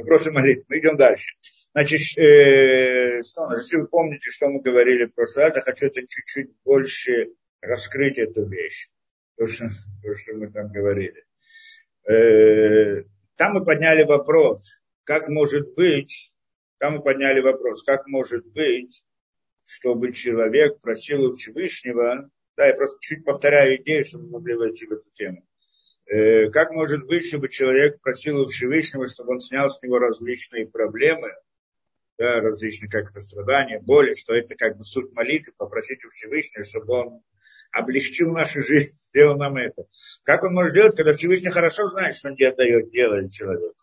Вопросы молитвы. Мы идем дальше. Значит, э, если вы помните, что мы говорили в прошлый раз, я хочу это чуть-чуть больше раскрыть эту вещь. То, что, то, что мы там говорили. Э, там мы подняли вопрос, как может быть, там мы подняли вопрос, как может быть, чтобы человек просил у Всевышнего, да, я просто чуть повторяю идею, чтобы мы могли войти в эту тему. Э, как может быть, чтобы человек просил у Всевышнего, чтобы он снял с него различные проблемы, да, различные как то страдания, боли, что это как бы суть молитвы, попросить у Всевышнего, чтобы он облегчил нашу жизнь, сделал нам это. Как он может делать, когда Всевышний хорошо знает, что он дает, делает человеку?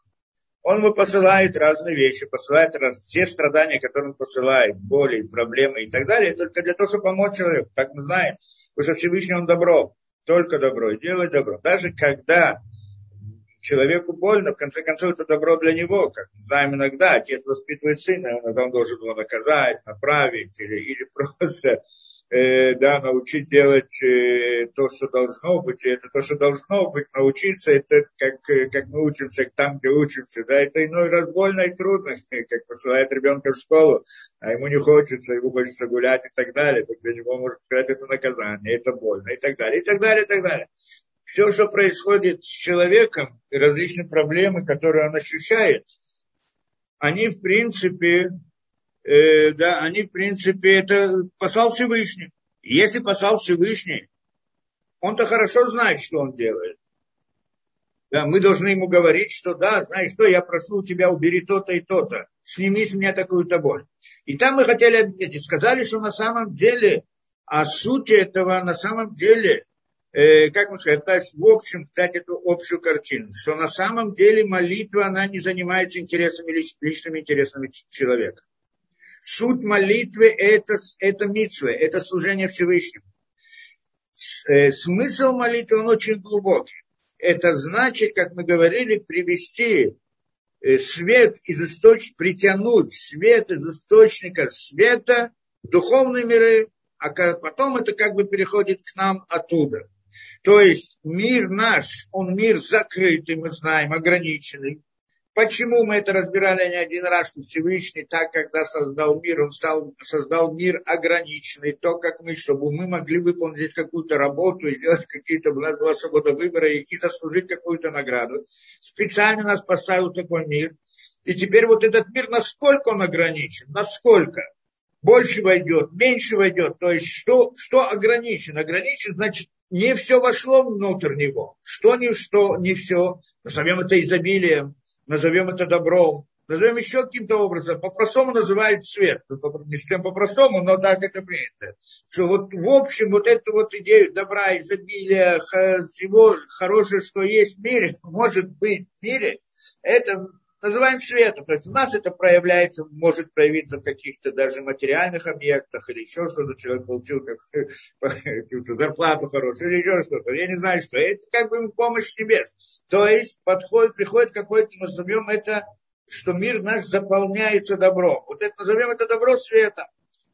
Он ему посылает разные вещи, посылает раз, все страдания, которые он посылает, боли, проблемы и так далее, только для того, чтобы помочь человеку. Так мы знаем, потому что Всевышний он добро, только добро, и делает добро. Даже когда человеку больно, в конце концов, это добро для него. Как мы знаем иногда, отец воспитывает сына, иногда он должен его наказать, направить или, или просто Э, да, научить делать э, то, что должно быть, и это то, что должно быть, научиться, это как, э, как мы учимся там, где учимся, да, это иной раз больно и трудно, как посылает ребенка в школу, а ему не хочется, ему хочется гулять и так далее, то для него, можно сказать, это наказание, это больно и так далее, и так далее, и так далее. Все, что происходит с человеком, и различные проблемы, которые он ощущает, они, в принципе, э, да, они, в принципе, это послал Всевышний. если послал Всевышний, он-то хорошо знает, что он делает. Да, мы должны ему говорить, что да, знаешь что, я прошу тебя, убери то-то и то-то, сними с меня такую-то боль. И там мы хотели объяснить, и сказали, что на самом деле, а суть этого на самом деле, э, как мы сказать, то есть в общем, дать эту общую картину, что на самом деле молитва, она не занимается интересами, личными интересами человека. Суть молитвы это, это митсвы, это служение Всевышнему. Э, смысл молитвы, он очень глубокий. Это значит, как мы говорили, привести э, свет из источника, притянуть свет из источника света в духовные миры, а потом это как бы переходит к нам оттуда. То есть мир наш, он мир закрытый, мы знаем, ограниченный. Почему мы это разбирали не один раз, что Всевышний так, когда создал мир, он стал, создал мир ограниченный, то, как мы, чтобы мы могли выполнить здесь какую-то работу сделать какие-то, у нас была свобода выбора и, и заслужить какую-то награду. Специально нас поставил такой мир. И теперь вот этот мир, насколько он ограничен, насколько? Больше войдет, меньше войдет. То есть что, что ограничен? Ограничен, значит, не все вошло внутрь него. Что не что, не все. Назовем это изобилием назовем это добром, назовем еще каким-то образом, по-простому называют свет. Не совсем по-простому, но так это принято. Что вот в общем вот эту вот идею добра, изобилия, всего хорошего, что есть в мире, может быть в мире, это называем светом. То есть у нас это проявляется, может проявиться в каких-то даже материальных объектах или еще что-то. Человек получил как, какую-то зарплату хорошую или еще что-то. Я не знаю, что. Это как бы помощь небес. То есть подходит, приходит какой-то, назовем это, что мир наш заполняется добром. Вот это назовем это добро светом.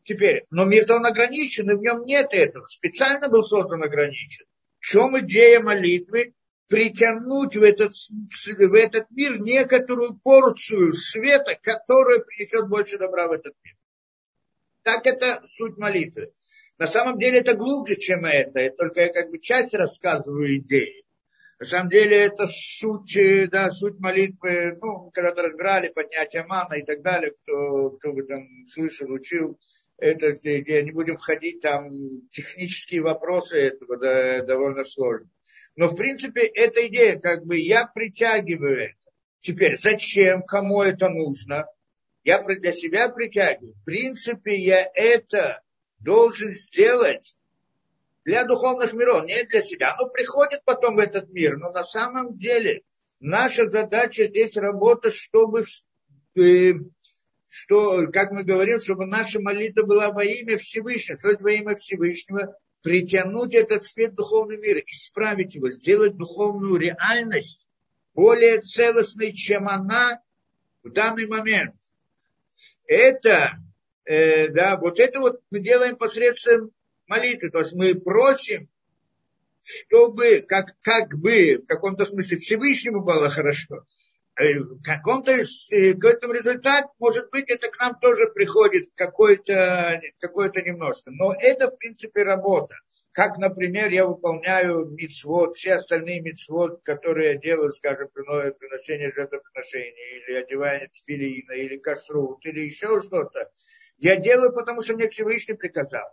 Теперь, но мир-то он ограничен, и в нем нет этого. Специально был создан ограничен. В чем идея молитвы? Притянуть в этот, в этот мир некоторую порцию света, которая принесет больше добра в этот мир. Так это суть молитвы. На самом деле это глубже, чем это. Только я как бы часть рассказываю идеи. На самом деле это суть, да, суть молитвы, ну, когда-то разбирали поднятие мана и так далее, кто, кто бы там слышал, учил. Это идея, не будем входить там, технические вопросы этого да, довольно сложно. Но, в принципе, эта идея, как бы я притягиваю это. Теперь, зачем, кому это нужно? Я для себя притягиваю. В принципе, я это должен сделать для духовных миров, не для себя. Оно приходит потом в этот мир, но на самом деле наша задача здесь работать, чтобы, э, что, как мы говорим, чтобы наша молитва была во имя Всевышнего. Что во имя Всевышнего? Притянуть этот свет в духовный мир, исправить его, сделать духовную реальность более целостной, чем она в данный момент. Это, э, да, вот это вот мы делаем посредством молитвы. То есть мы просим, чтобы, как, как бы, в каком-то смысле Всевышнему было хорошо. Э, каком-то э, какой-то результат, может быть, это к нам тоже приходит какой-то какой немножко. Но это, в принципе, работа. Как, например, я выполняю мицвод, все остальные мицвод, которые я делаю, скажем, приношение жертвоприношения, или одевание тфилина, или кашрут, или еще что-то, я делаю, потому что мне Всевышний приказал.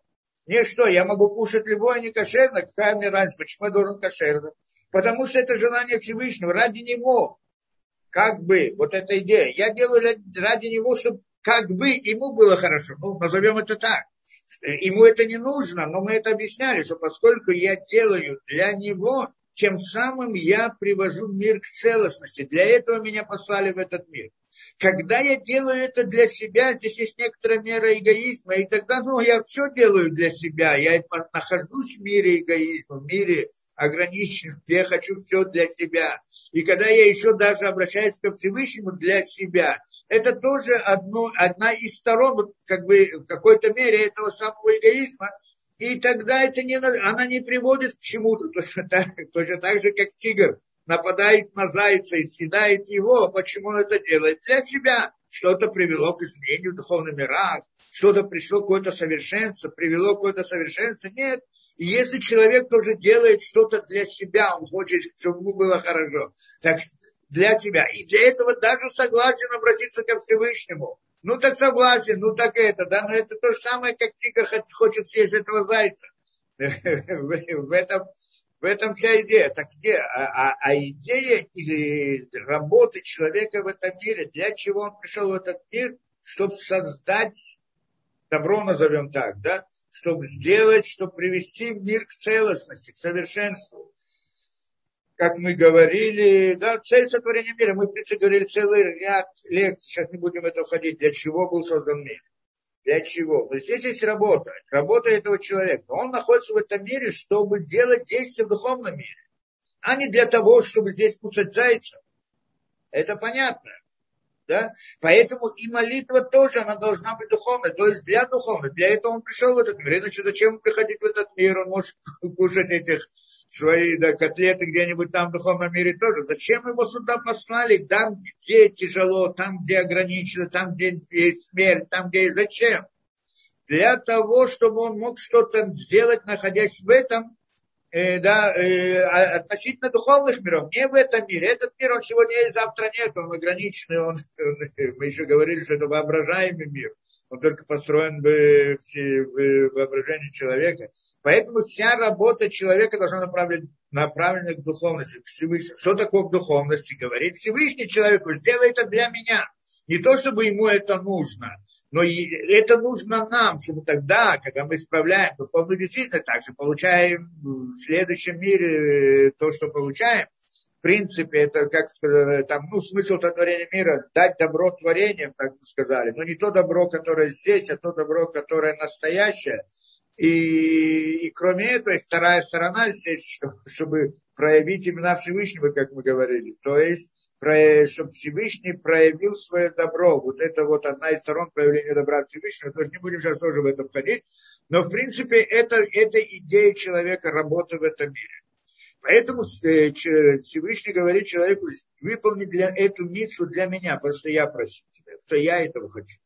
Не что, я могу кушать любое некошерное, какая мне разница, почему я должен кошерно? Потому что это желание Всевышнего, ради него. Как бы, вот эта идея. Я делаю ради него, чтобы как бы ему было хорошо. Ну, назовем это так. Ему это не нужно, но мы это объясняли, что поскольку я делаю для него, тем самым я привожу мир к целостности. Для этого меня послали в этот мир. Когда я делаю это для себя, здесь есть некоторая мера эгоизма, и тогда, ну, я все делаю для себя, я нахожусь в мире эгоизма, в мире ограничен, я хочу все для себя. И когда я еще даже обращаюсь ко Всевышнему для себя, это тоже одно, одна из сторон, как бы в какой-то мере этого самого эгоизма, и тогда это не, она не приводит к чему-то, точно так, точно так же, как тигр нападает на зайца и съедает его, почему он это делает? Для себя. Что-то привело к изменению в духовных мирах, что-то пришло какое-то совершенство, привело какое-то совершенство. Нет. И если человек тоже делает что-то для себя, он хочет, чтобы ему было хорошо, так для себя. И для этого даже согласен обратиться ко Всевышнему. Ну так согласен, ну так это, да, но это то же самое, как тигр хочет съесть этого зайца. В этом в этом вся идея. Так где? А, а, а идея работы человека в этом мире, для чего он пришел в этот мир, чтобы создать добро, назовем так, да, чтобы сделать, чтобы привести мир к целостности, к совершенству. Как мы говорили, да, цель сотворения мира, мы, в принципе, говорили целый ряд лекций, сейчас не будем это входить, для чего был создан мир. Для чего? Но здесь есть работа. Работа этого человека. Он находится в этом мире, чтобы делать действия в духовном мире. А не для того, чтобы здесь кусать зайца. Это понятно. Да? Поэтому и молитва тоже, она должна быть духовной, то есть для духовной. Для этого он пришел в этот мир. Иначе зачем приходить в этот мир? Он может кушать этих свои да, котлеты где-нибудь там в духовном мире тоже. Зачем его сюда послали? Там, где тяжело, там, где ограничено, там, где есть смерть, там, где... Зачем? Для того, чтобы он мог что-то сделать, находясь в этом, э, да, э, а, относительно духовных миров. Не в этом мире. Этот мир, он сегодня есть, завтра нет, он ограниченный. Он, он, мы еще говорили, что это воображаемый мир он только построен бы в воображении человека. Поэтому вся работа человека должна направлена, направлена к духовности, к. Что такое к духовности? Говорит Всевышний человеку, сделай это для меня. Не то, чтобы ему это нужно, но это нужно нам, чтобы тогда, когда мы исправляем духовную действительность, также получаем в следующем мире то, что получаем, в принципе, это, как сказать, там, ну, смысл сотворения мира, дать добро творениям, так бы сказали, но не то добро, которое здесь, а то добро, которое настоящее. И, и кроме этого, есть вторая сторона здесь, чтобы проявить имена Всевышнего, как мы говорили. То есть, чтобы Всевышний проявил свое добро. Вот это вот одна из сторон проявления добра Всевышнего. То есть не будем сейчас тоже в это входить. Но, в принципе, это, это идея человека работы в этом мире. Поэтому э, Всевышний говорит человеку, выполни для эту миссу для меня, потому что я просил тебя, что я этого хочу.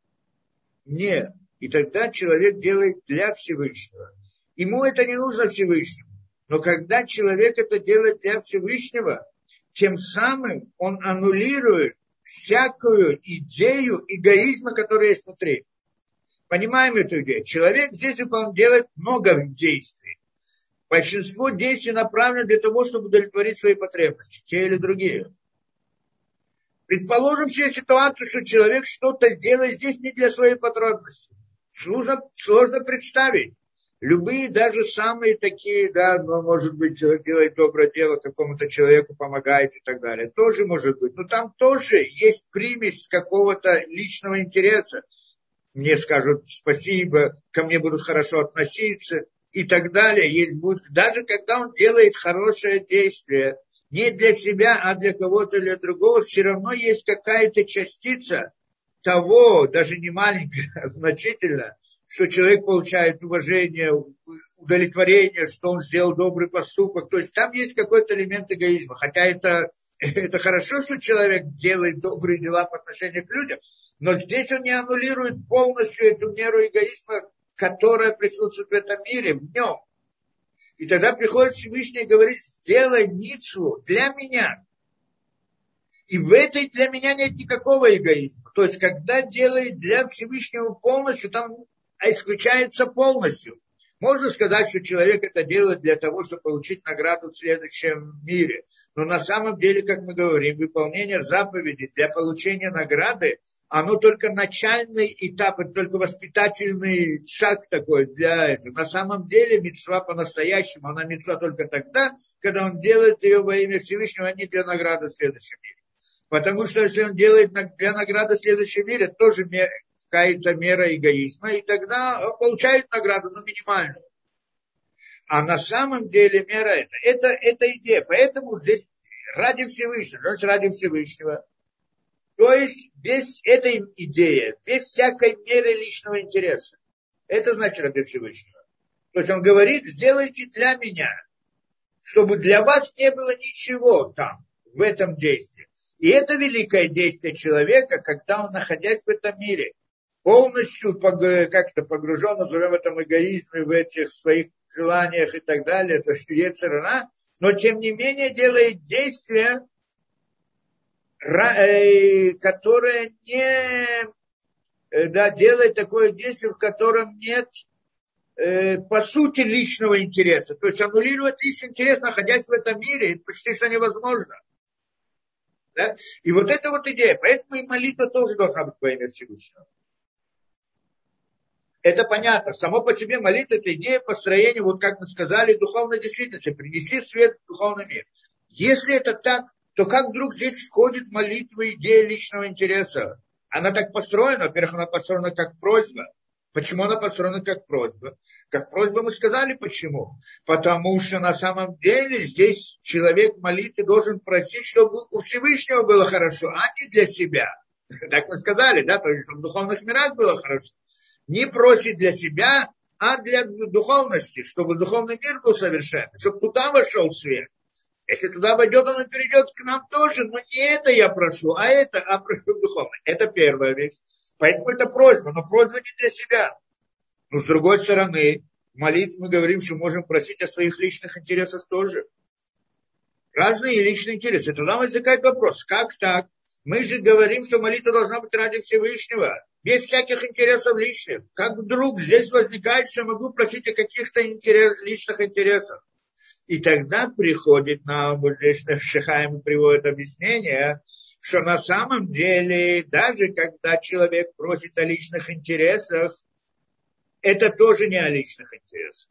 Не. И тогда человек делает для Всевышнего. Ему это не нужно Всевышнему. Но когда человек это делает для Всевышнего, тем самым он аннулирует всякую идею эгоизма, которая есть внутри. Понимаем эту идею? Человек здесь делает много действий большинство действий направлено для того, чтобы удовлетворить свои потребности, те или другие. Предположим себе ситуацию, что человек что-то делает здесь не для своей потребности. Сложно, сложно представить. Любые, даже самые такие, да, ну, может быть, человек делает доброе дело, какому-то человеку помогает и так далее. Тоже может быть. Но там тоже есть примесь какого-то личного интереса. Мне скажут спасибо, ко мне будут хорошо относиться и так далее. Есть будет, даже когда он делает хорошее действие, не для себя, а для кого-то, для другого, все равно есть какая-то частица того, даже не маленькая, а значительно, что человек получает уважение, удовлетворение, что он сделал добрый поступок. То есть там есть какой-то элемент эгоизма. Хотя это, это хорошо, что человек делает добрые дела по отношению к людям, но здесь он не аннулирует полностью эту меру эгоизма, которая присутствует в этом мире, в нем. И тогда приходит Всевышний и говорит, сделай ницу для меня. И в этой для меня нет никакого эгоизма. То есть, когда делает для Всевышнего полностью, там исключается полностью. Можно сказать, что человек это делает для того, чтобы получить награду в следующем мире. Но на самом деле, как мы говорим, выполнение заповеди для получения награды, оно только начальный этап, это только воспитательный шаг такой для этого. На самом деле мецва по-настоящему, она мецва только тогда, когда он делает ее во имя Всевышнего, а не для награды в следующем мире. Потому что если он делает для награды в следующем мире, тоже какая-то мера эгоизма, и тогда он получает награду, но минимальную. А на самом деле мера это, это, это идея. Поэтому здесь ради Всевышнего, значит ради Всевышнего. То есть без этой идеи, без всякой меры личного интереса. Это значит ради Всевышнего. То есть он говорит, сделайте для меня, чтобы для вас не было ничего там, в этом действии. И это великое действие человека, когда он, находясь в этом мире, полностью как-то погружен, назовем этом эгоизме, в этих своих желаниях и так далее, то есть Ецерана, но тем не менее делает действие, э, которое не э, да, делает такое действие, в котором нет э, по сути личного интереса. То есть аннулировать личный интерес, находясь в этом мире, это почти что невозможно. Да? И вот эта вот идея. Поэтому и молитва тоже должна быть во имя Всевышнего. Это понятно. Само по себе молитва – это идея построения, вот как мы сказали, духовной действительности, принести свет в духовный мир. Если это так, то как вдруг здесь входит молитва, идея личного интереса? Она так построена, во-первых, она построена как просьба. Почему она построена как просьба? Как просьба мы сказали почему. Потому что на самом деле здесь человек молитвы должен просить, чтобы у Всевышнего было хорошо, а не для себя. Так мы сказали, да, то есть чтобы в духовных мирах было хорошо не просит для себя, а для духовности, чтобы духовный мир был совершенный, чтобы туда вошел свет. Если туда войдет, он и перейдет к нам тоже. Но не это я прошу, а это, а прошу духовно. Это первая вещь. Поэтому это просьба, но просьба не для себя. Но с другой стороны, молитв мы говорим, что можем просить о своих личных интересах тоже. Разные личные интересы. Тогда возникает вопрос, как так? Мы же говорим, что молитва должна быть ради Всевышнего без всяких интересов личных. Как вдруг здесь возникает, что могу просить о каких-то интерес, личных интересах. И тогда приходит нам, вот здесь Шихаем приводит объяснение, что на самом деле, даже когда человек просит о личных интересах, это тоже не о личных интересах.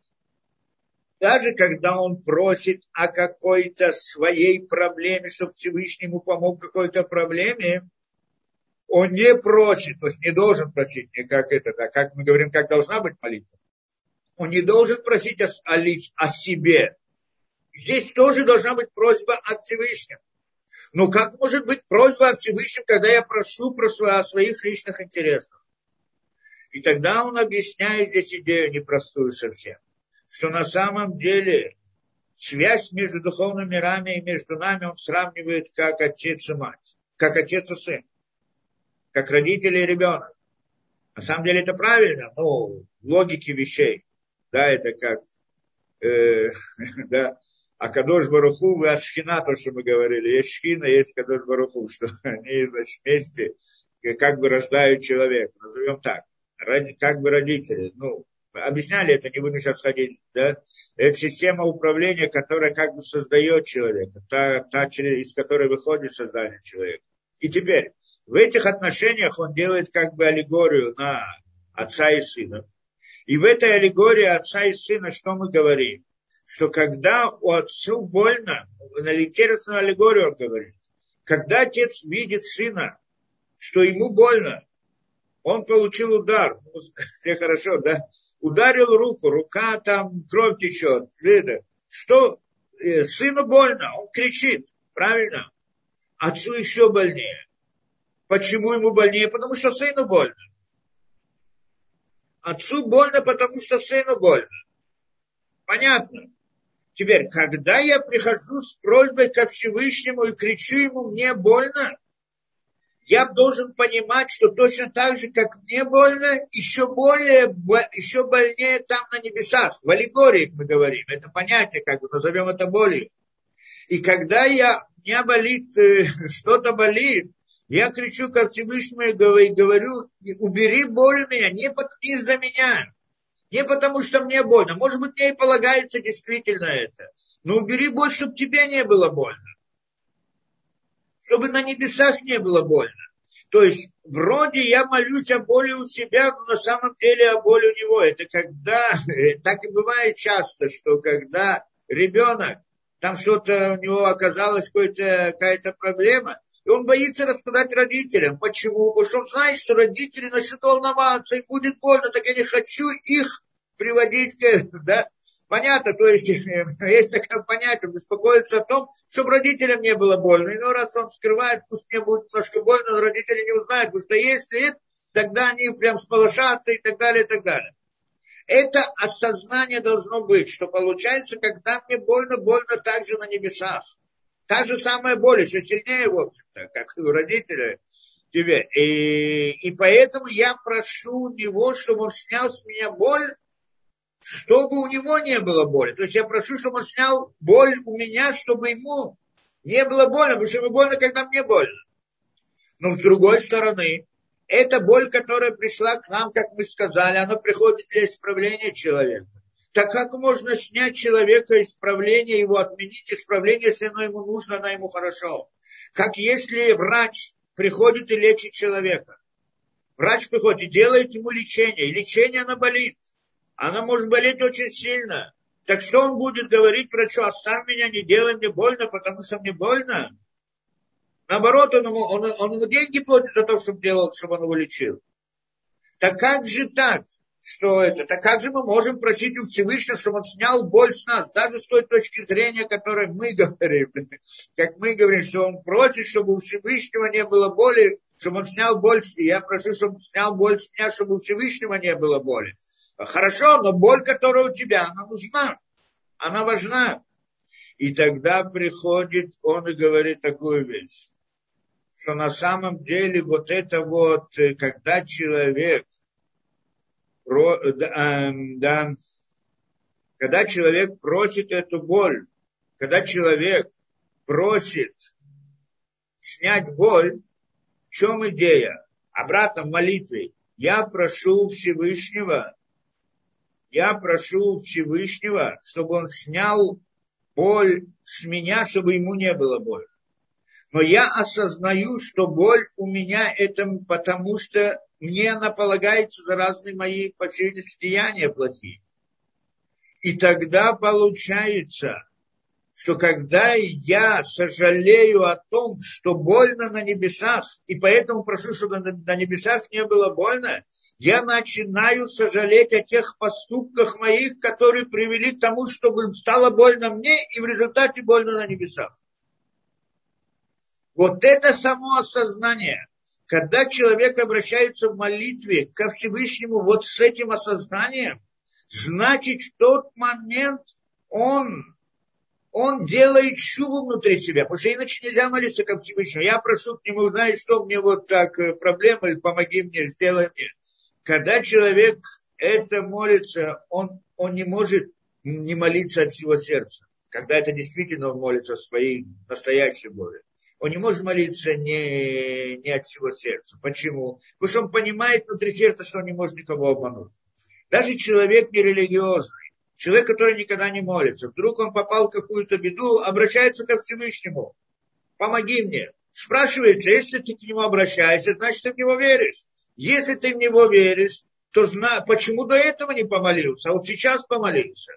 Даже когда он просит о какой-то своей проблеме, чтобы Всевышний ему помог какой-то проблеме, он не просит, то есть не должен просить, не как это, да, как мы говорим, как должна быть молитва. Он не должен просить о, о, о себе. Здесь тоже должна быть просьба от Всевышнего. Но как может быть просьба от Всевышнего, когда я прошу про свои, о своих личных интересах? И тогда он объясняет здесь идею непростую совсем, что на самом деле связь между духовными мирами и между нами он сравнивает как отец и мать, как отец и сын как родители и ребенок. На самом деле это правильно, ну, в логике вещей. Да, это как, э, да, а Кадош Баруху, вы Ашхина, то, что мы говорили, есть Шхина, есть Кадош Баруху, что они, значит, вместе как бы рождают человека, назовем так, как бы родители, ну, объясняли это, не будем сейчас ходить, да, это система управления, которая как бы создает человека, та, та из которой выходит создание человека. И теперь, в этих отношениях он делает как бы аллегорию на отца и сына. И в этой аллегории отца и сына что мы говорим? Что когда у отцу больно, на интересную аллегорию он говорит, когда отец видит сына, что ему больно, он получил удар, ну, все хорошо, да, ударил руку, рука там, кровь течет, что э, сыну больно, он кричит, правильно? Отцу еще больнее. Почему ему больнее? Потому что сыну больно. Отцу больно, потому что сыну больно. Понятно. Теперь, когда я прихожу с просьбой ко Всевышнему и кричу ему, мне больно, я должен понимать, что точно так же, как мне больно, еще более, еще больнее там на небесах. В аллегории мы говорим. Это понятие, как бы назовем это болью. И когда я, меня болит, э, что-то болит, я кричу ко Всевышнему и говорю, убери боль у меня, не из-за меня. Не потому, что мне больно. Может быть, мне и полагается действительно это. Но убери боль, чтобы тебе не было больно. Чтобы на небесах не было больно. То есть, вроде я молюсь о боли у себя, но на самом деле о боли у него. Это когда, так и бывает часто, что когда ребенок, там что-то у него оказалась какая-то проблема, и он боится рассказать родителям. Почему? Потому что он знает, что родители начнут волноваться, и будет больно, так я не хочу их приводить к... Да? Понятно, то есть есть такое понятие, беспокоиться о том, чтобы родителям не было больно. И ну, раз он скрывает, пусть мне будет немножко больно, но родители не узнают, потому что если тогда они прям сполошатся и так далее, и так далее. Это осознание должно быть, что получается, когда мне больно, больно также на небесах. Та же самая боль, еще сильнее, в общем-то, как у родителя тебе. И, и поэтому я прошу него, чтобы он снял с меня боль, чтобы у него не было боли. То есть я прошу, чтобы он снял боль у меня, чтобы ему не было больно, потому что ему больно, когда мне больно. Но с другой стороны, эта боль, которая пришла к нам, как мы сказали, она приходит для исправления человека. Так как можно снять человека исправление, его отменить исправление, если оно ему нужно, оно ему хорошо? Как если врач приходит и лечит человека. Врач приходит и делает ему лечение, и лечение оно болит. Оно может болеть очень сильно. Так что он будет говорить врачу, оставь меня, не делай мне больно, потому что мне больно? Наоборот, он ему, он, он ему деньги платит за то, чтобы делал, чтобы он его лечил. Так как же так? что это, так как же мы можем просить у Всевышнего, чтобы он снял боль с нас, даже с той точки зрения, которой мы говорим, как мы говорим, что он просит, чтобы у Всевышнего не было боли, чтобы он снял боль, и я прошу, чтобы он снял боль с меня, чтобы у Всевышнего не было боли. Хорошо, но боль, которая у тебя, она нужна, она важна. И тогда приходит он и говорит такую вещь, что на самом деле вот это вот, э, когда человек – Эм, да, когда человек просит эту боль, когда человек просит снять боль, в чем идея? Обратно в молитве. Я прошу Всевышнего, я прошу Всевышнего, чтобы он снял боль с меня, чтобы ему не было боли. Но я осознаю, что боль у меня это потому, что мне она полагается за разные мои, по деяния плохие. И тогда получается, что когда я сожалею о том, что больно на небесах, и поэтому прошу, чтобы на небесах не было больно, я начинаю сожалеть о тех поступках моих, которые привели к тому, чтобы стало больно мне, и в результате больно на небесах. Вот это само осознание, когда человек обращается в молитве ко Всевышнему вот с этим осознанием, значит, в тот момент он, он делает шубу внутри себя, потому что иначе нельзя молиться ко Всевышнему. Я прошу к нему, знаешь, что мне вот так э, проблемы, помоги мне, сделай мне. Когда человек это молится, он, он не может не молиться от всего сердца. Когда это действительно он молится своей настоящей боли он не может молиться не, не от всего сердца. Почему? Потому что он понимает внутри сердца, что он не может никого обмануть. Даже человек нерелигиозный, человек, который никогда не молится, вдруг он попал в какую-то беду, обращается ко Всевышнему. Помоги мне. Спрашивается, если ты к нему обращаешься, значит, ты в него веришь. Если ты в него веришь, то зна... почему до этого не помолился, а вот сейчас помолился?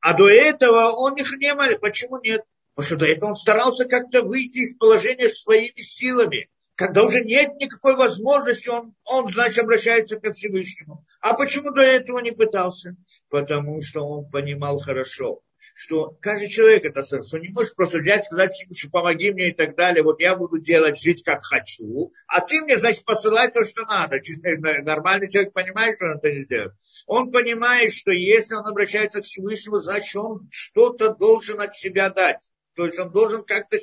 А до этого он их не молил. Почему нет? Потому что до этого он старался как-то выйти из положения своими силами. Когда уже нет никакой возможности, он, он, значит, обращается ко Всевышнему. А почему до этого не пытался? Потому что он понимал хорошо, что каждый человек это сердце, не может просто взять, сказать, что помоги мне и так далее, вот я буду делать, жить как хочу, а ты мне, значит, посылай то, что надо. Нормальный человек понимает, что он это не сделает. Он понимает, что если он обращается к Всевышнему, значит, он что-то должен от себя дать. То есть он должен как-то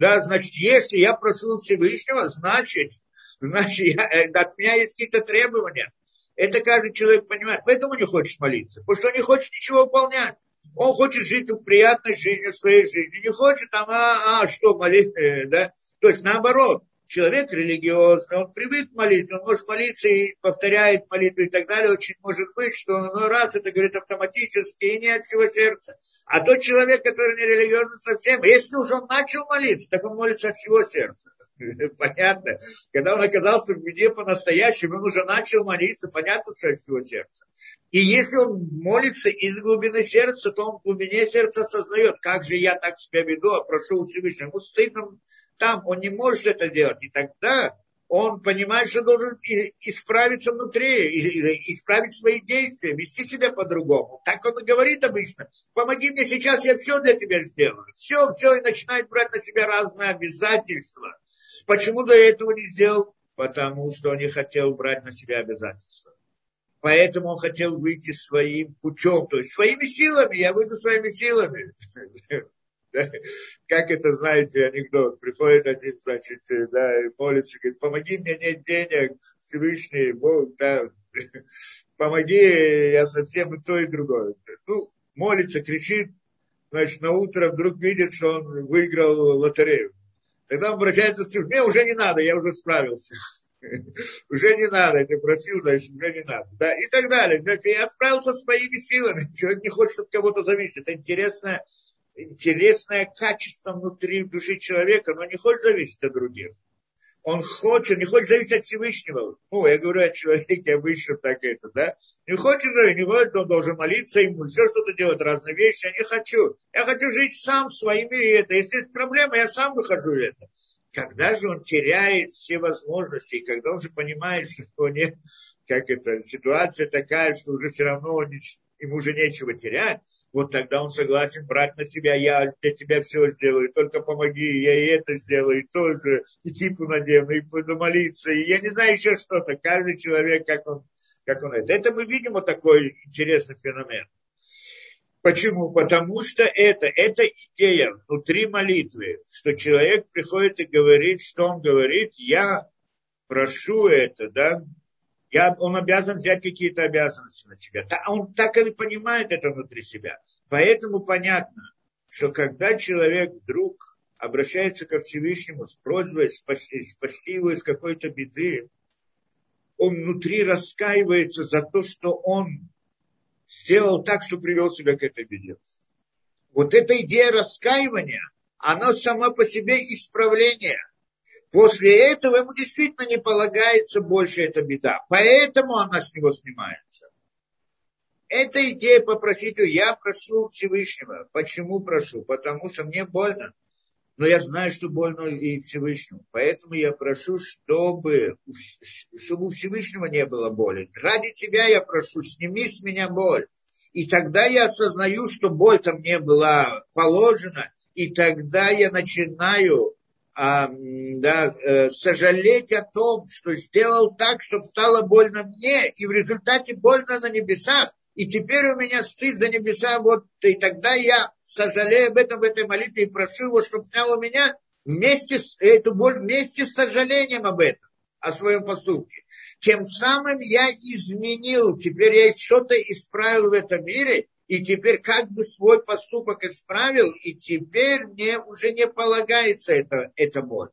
да, значит, если я прошу Всевышнего, значит, значит я, э, от меня есть какие-то требования. Это каждый человек понимает. Поэтому не хочет молиться. Потому что он не хочет ничего выполнять. Он хочет жить приятной жизнью своей жизни. Не хочет там, а, а что, молиться, э, да? То есть наоборот человек религиозный, он привык молиться, он может молиться и повторяет молитву и так далее. Очень может быть, что он ну, раз это говорит автоматически и не от всего сердца. А тот человек, который не религиозный совсем, если уже он начал молиться, так он молится от всего сердца. Понятно? Когда он оказался в беде по-настоящему, он уже начал молиться, понятно, что от всего сердца. И если он молится из глубины сердца, то он в глубине сердца осознает, как же я так себя веду, а прошу Всевышнего. Ему стыдно там он не может это делать. И тогда он понимает, что должен исправиться внутри, исправить свои действия, вести себя по-другому. Так он и говорит обычно. Помоги мне сейчас, я все для тебя сделаю. Все, все, и начинает брать на себя разные обязательства. Почему до этого не сделал? Потому что он не хотел брать на себя обязательства. Поэтому он хотел выйти своим путем, то есть своими силами, я выйду своими силами. Как это, знаете, анекдот. Приходит один, значит, э, да, молится, говорит, помоги мне, нет денег, Всевышний, Бог, да, помоги, я совсем и то, и другое. Ну, молится, кричит, значит, на утро вдруг видит, что он выиграл лотерею. Тогда он обращается к Всевышнему, мне уже не надо, я уже справился. уже не надо, ты просил, значит, уже не надо. Да, и так далее. Значит, я справился своими силами. Человек не хочет от кого-то зависеть. Это интересная интересное качество внутри души человека, но не хочет зависеть от других. Он хочет, не хочет зависеть от Всевышнего. Ну, я говорю о человеке обычно так это, да. Не хочет, не хочет, он должен молиться ему, все что-то делать, разные вещи. Я не хочу. Я хочу жить сам своими это. Если есть проблема, я сам выхожу это. Когда же он теряет все возможности, и когда он же понимает, что нет, как это, ситуация такая, что уже все равно он ему уже нечего терять, вот тогда он согласен брать на себя, я для тебя все сделаю, только помоги, я и это сделаю, и тоже, и типу надену, и буду молиться, и я не знаю еще что-то, каждый человек, как он, как он это. Это мы видим вот такой интересный феномен. Почему? Потому что это, это идея внутри молитвы, что человек приходит и говорит, что он говорит, я прошу это, да, я, он обязан взять какие-то обязанности на себя. Он так и понимает это внутри себя. Поэтому понятно, что когда человек вдруг обращается ко Всевышнему с просьбой спасти, спасти его из какой-то беды, он внутри раскаивается за то, что он сделал так, что привел себя к этой беде. Вот эта идея раскаивания, она сама по себе исправление – После этого ему действительно не полагается больше эта беда. Поэтому она с него снимается. Эта идея попросить, я прошу Всевышнего. Почему прошу? Потому что мне больно. Но я знаю, что больно и Всевышнему. Поэтому я прошу, чтобы, чтобы у Всевышнего не было боли. Ради тебя я прошу, сними с меня боль. И тогда я осознаю, что боль там мне была положена. И тогда я начинаю а, да, э, сожалеть о том, что сделал так, чтобы стало больно мне, и в результате больно на небесах, и теперь у меня стыд за небеса, вот, и тогда я сожалею об этом в этой молитве и прошу его, чтобы снял у меня вместе с, эту боль, вместе с сожалением об этом, о своем поступке. Тем самым я изменил, теперь я что-то исправил в этом мире, и теперь как бы свой поступок исправил, и теперь мне уже не полагается это, эта боль.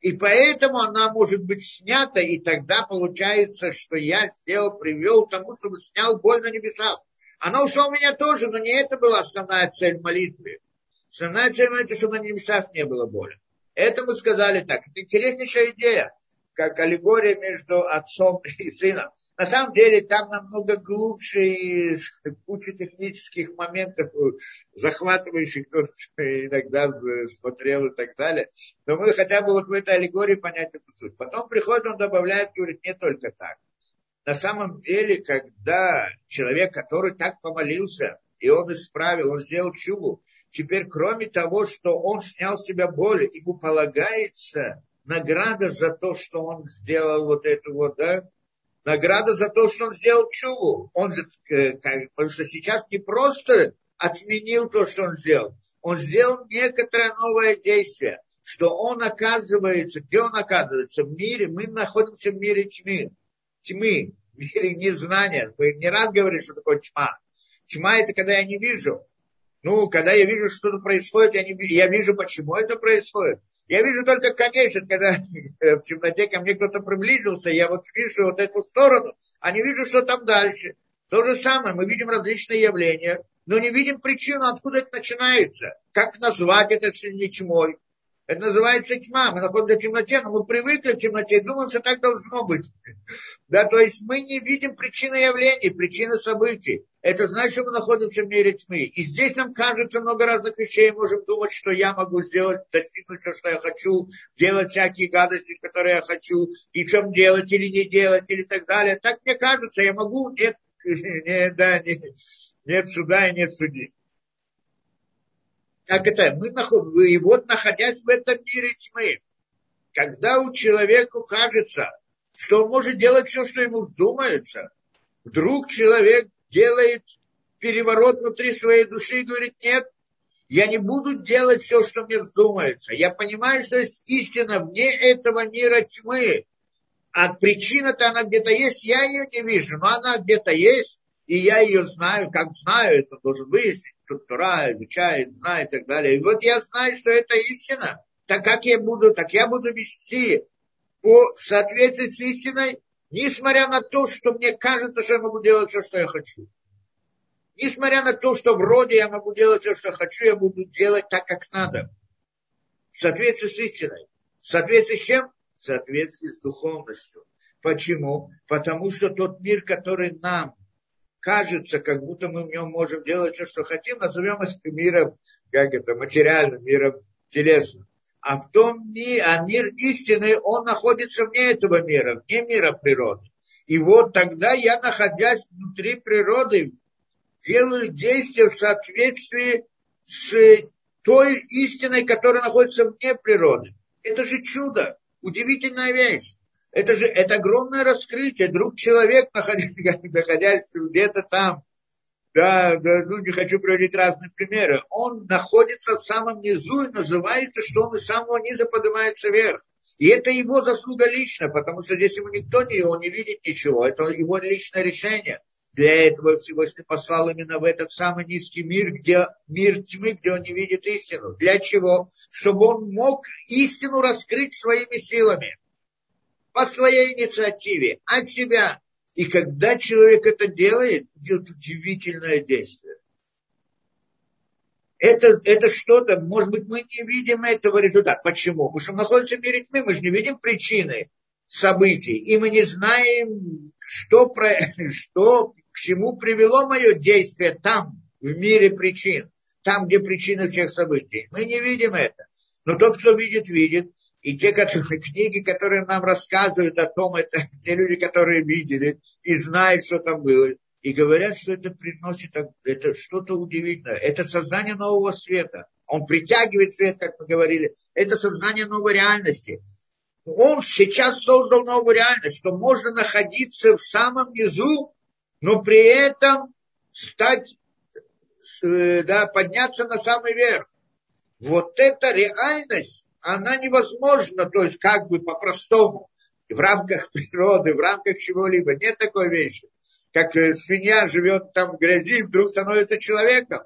И поэтому она может быть снята, и тогда получается, что я сделал, привел к тому, чтобы снял боль на небесах. Она ушла у меня тоже, но не это была основная цель молитвы. Основная цель молитвы, чтобы на небесах не было боли. Это мы сказали так. Это интереснейшая идея, как аллегория между отцом и сыном. На самом деле там намного глубже и куча технических моментов, захватывающих, кто иногда смотрел и так далее. Но мы хотя бы вот в этой аллегории понять эту суть. Потом приходит, он добавляет, говорит, не только так. На самом деле, когда человек, который так помолился, и он исправил, он сделал чубу, теперь кроме того, что он снял с себя боль, ему полагается награда за то, что он сделал вот это вот, да, награда за то, что он сделал чуву. Он, э, потому что сейчас не просто отменил то, что он сделал, он сделал некоторое новое действие, что он оказывается, где он оказывается? В мире, мы находимся в мире тьмы, тьмы, в мире незнания. Мы не раз говорили, что такое тьма. Тьма это когда я не вижу. Ну, когда я вижу, что-то происходит, я, не, я вижу, почему это происходит. Я вижу только конечно, когда в темноте ко мне кто-то приблизился, я вот вижу вот эту сторону, а не вижу, что там дальше. То же самое, мы видим различные явления, но не видим причину, откуда это начинается. Как назвать это, если? Это называется тьма. Мы находимся в темноте, но мы привыкли к темноте думаем, что так должно быть. Да, то есть мы не видим причины явлений, причины событий. Это значит, что мы находимся в мире тьмы. И здесь нам кажется много разных вещей. Можем думать, что я могу сделать, достигнуть все, что я хочу, делать всякие гадости, которые я хочу, и чем делать или не делать, или так далее. Так мне кажется, я могу, нет, нет, да, нет, нет суда и нет судей как это, мы находим, и вот находясь в этом мире тьмы, когда у человека кажется, что он может делать все, что ему вздумается, вдруг человек делает переворот внутри своей души и говорит, нет, я не буду делать все, что мне вздумается. Я понимаю, что есть истина вне этого мира тьмы. А причина-то она где-то есть, я ее не вижу, но она где-то есть, и я ее знаю, как знаю, это должен выяснить доктора, изучает, знает и так далее. И вот я знаю, что это истина. Так как я буду, так я буду вести по соответствии с истиной, несмотря на то, что мне кажется, что я могу делать все, что я хочу. Несмотря на то, что вроде я могу делать все, что хочу, я буду делать так, как надо. В соответствии с истиной. В соответствии с чем? В соответствии с духовностью. Почему? Потому что тот мир, который нам кажется, как будто мы в нем можем делать все, что хотим, назовем это миром, как это, материальным, миром телесным. А в том мире, а мир истины, он находится вне этого мира, вне мира природы. И вот тогда я, находясь внутри природы, делаю действия в соответствии с той истиной, которая находится вне природы. Это же чудо, удивительная вещь. Это же это огромное раскрытие. Друг человек, находясь, где-то там, да, да, ну не хочу приводить разные примеры, он находится в самом низу и называется, что он из самого низа поднимается вверх. И это его заслуга лично, потому что здесь ему никто не, он не видит ничего. Это его личное решение. Для этого Всевышний послал именно в этот самый низкий мир, где мир тьмы, где он не видит истину. Для чего? Чтобы он мог истину раскрыть своими силами по своей инициативе, от себя. И когда человек это делает, идет удивительное действие. Это, это что-то, может быть, мы не видим этого результата. Почему? Потому что мы находимся в мире тьмы, мы же не видим причины событий, и мы не знаем, что, про, что к чему привело мое действие там, в мире причин, там, где причина всех событий. Мы не видим это. Но тот, кто видит, видит. И те которые, книги, которые нам рассказывают о том, это те люди, которые видели и знают, что там было. И говорят, что это приносит, это что-то удивительное. Это создание нового света. Он притягивает свет, как мы говорили. Это создание новой реальности. Он сейчас создал новую реальность, что можно находиться в самом низу, но при этом стать, э, да, подняться на самый верх. Вот эта реальность, она невозможна, то есть как бы по-простому, в рамках природы, в рамках чего-либо. Нет такой вещи. Как э, свинья живет там в грязи, вдруг становится человеком.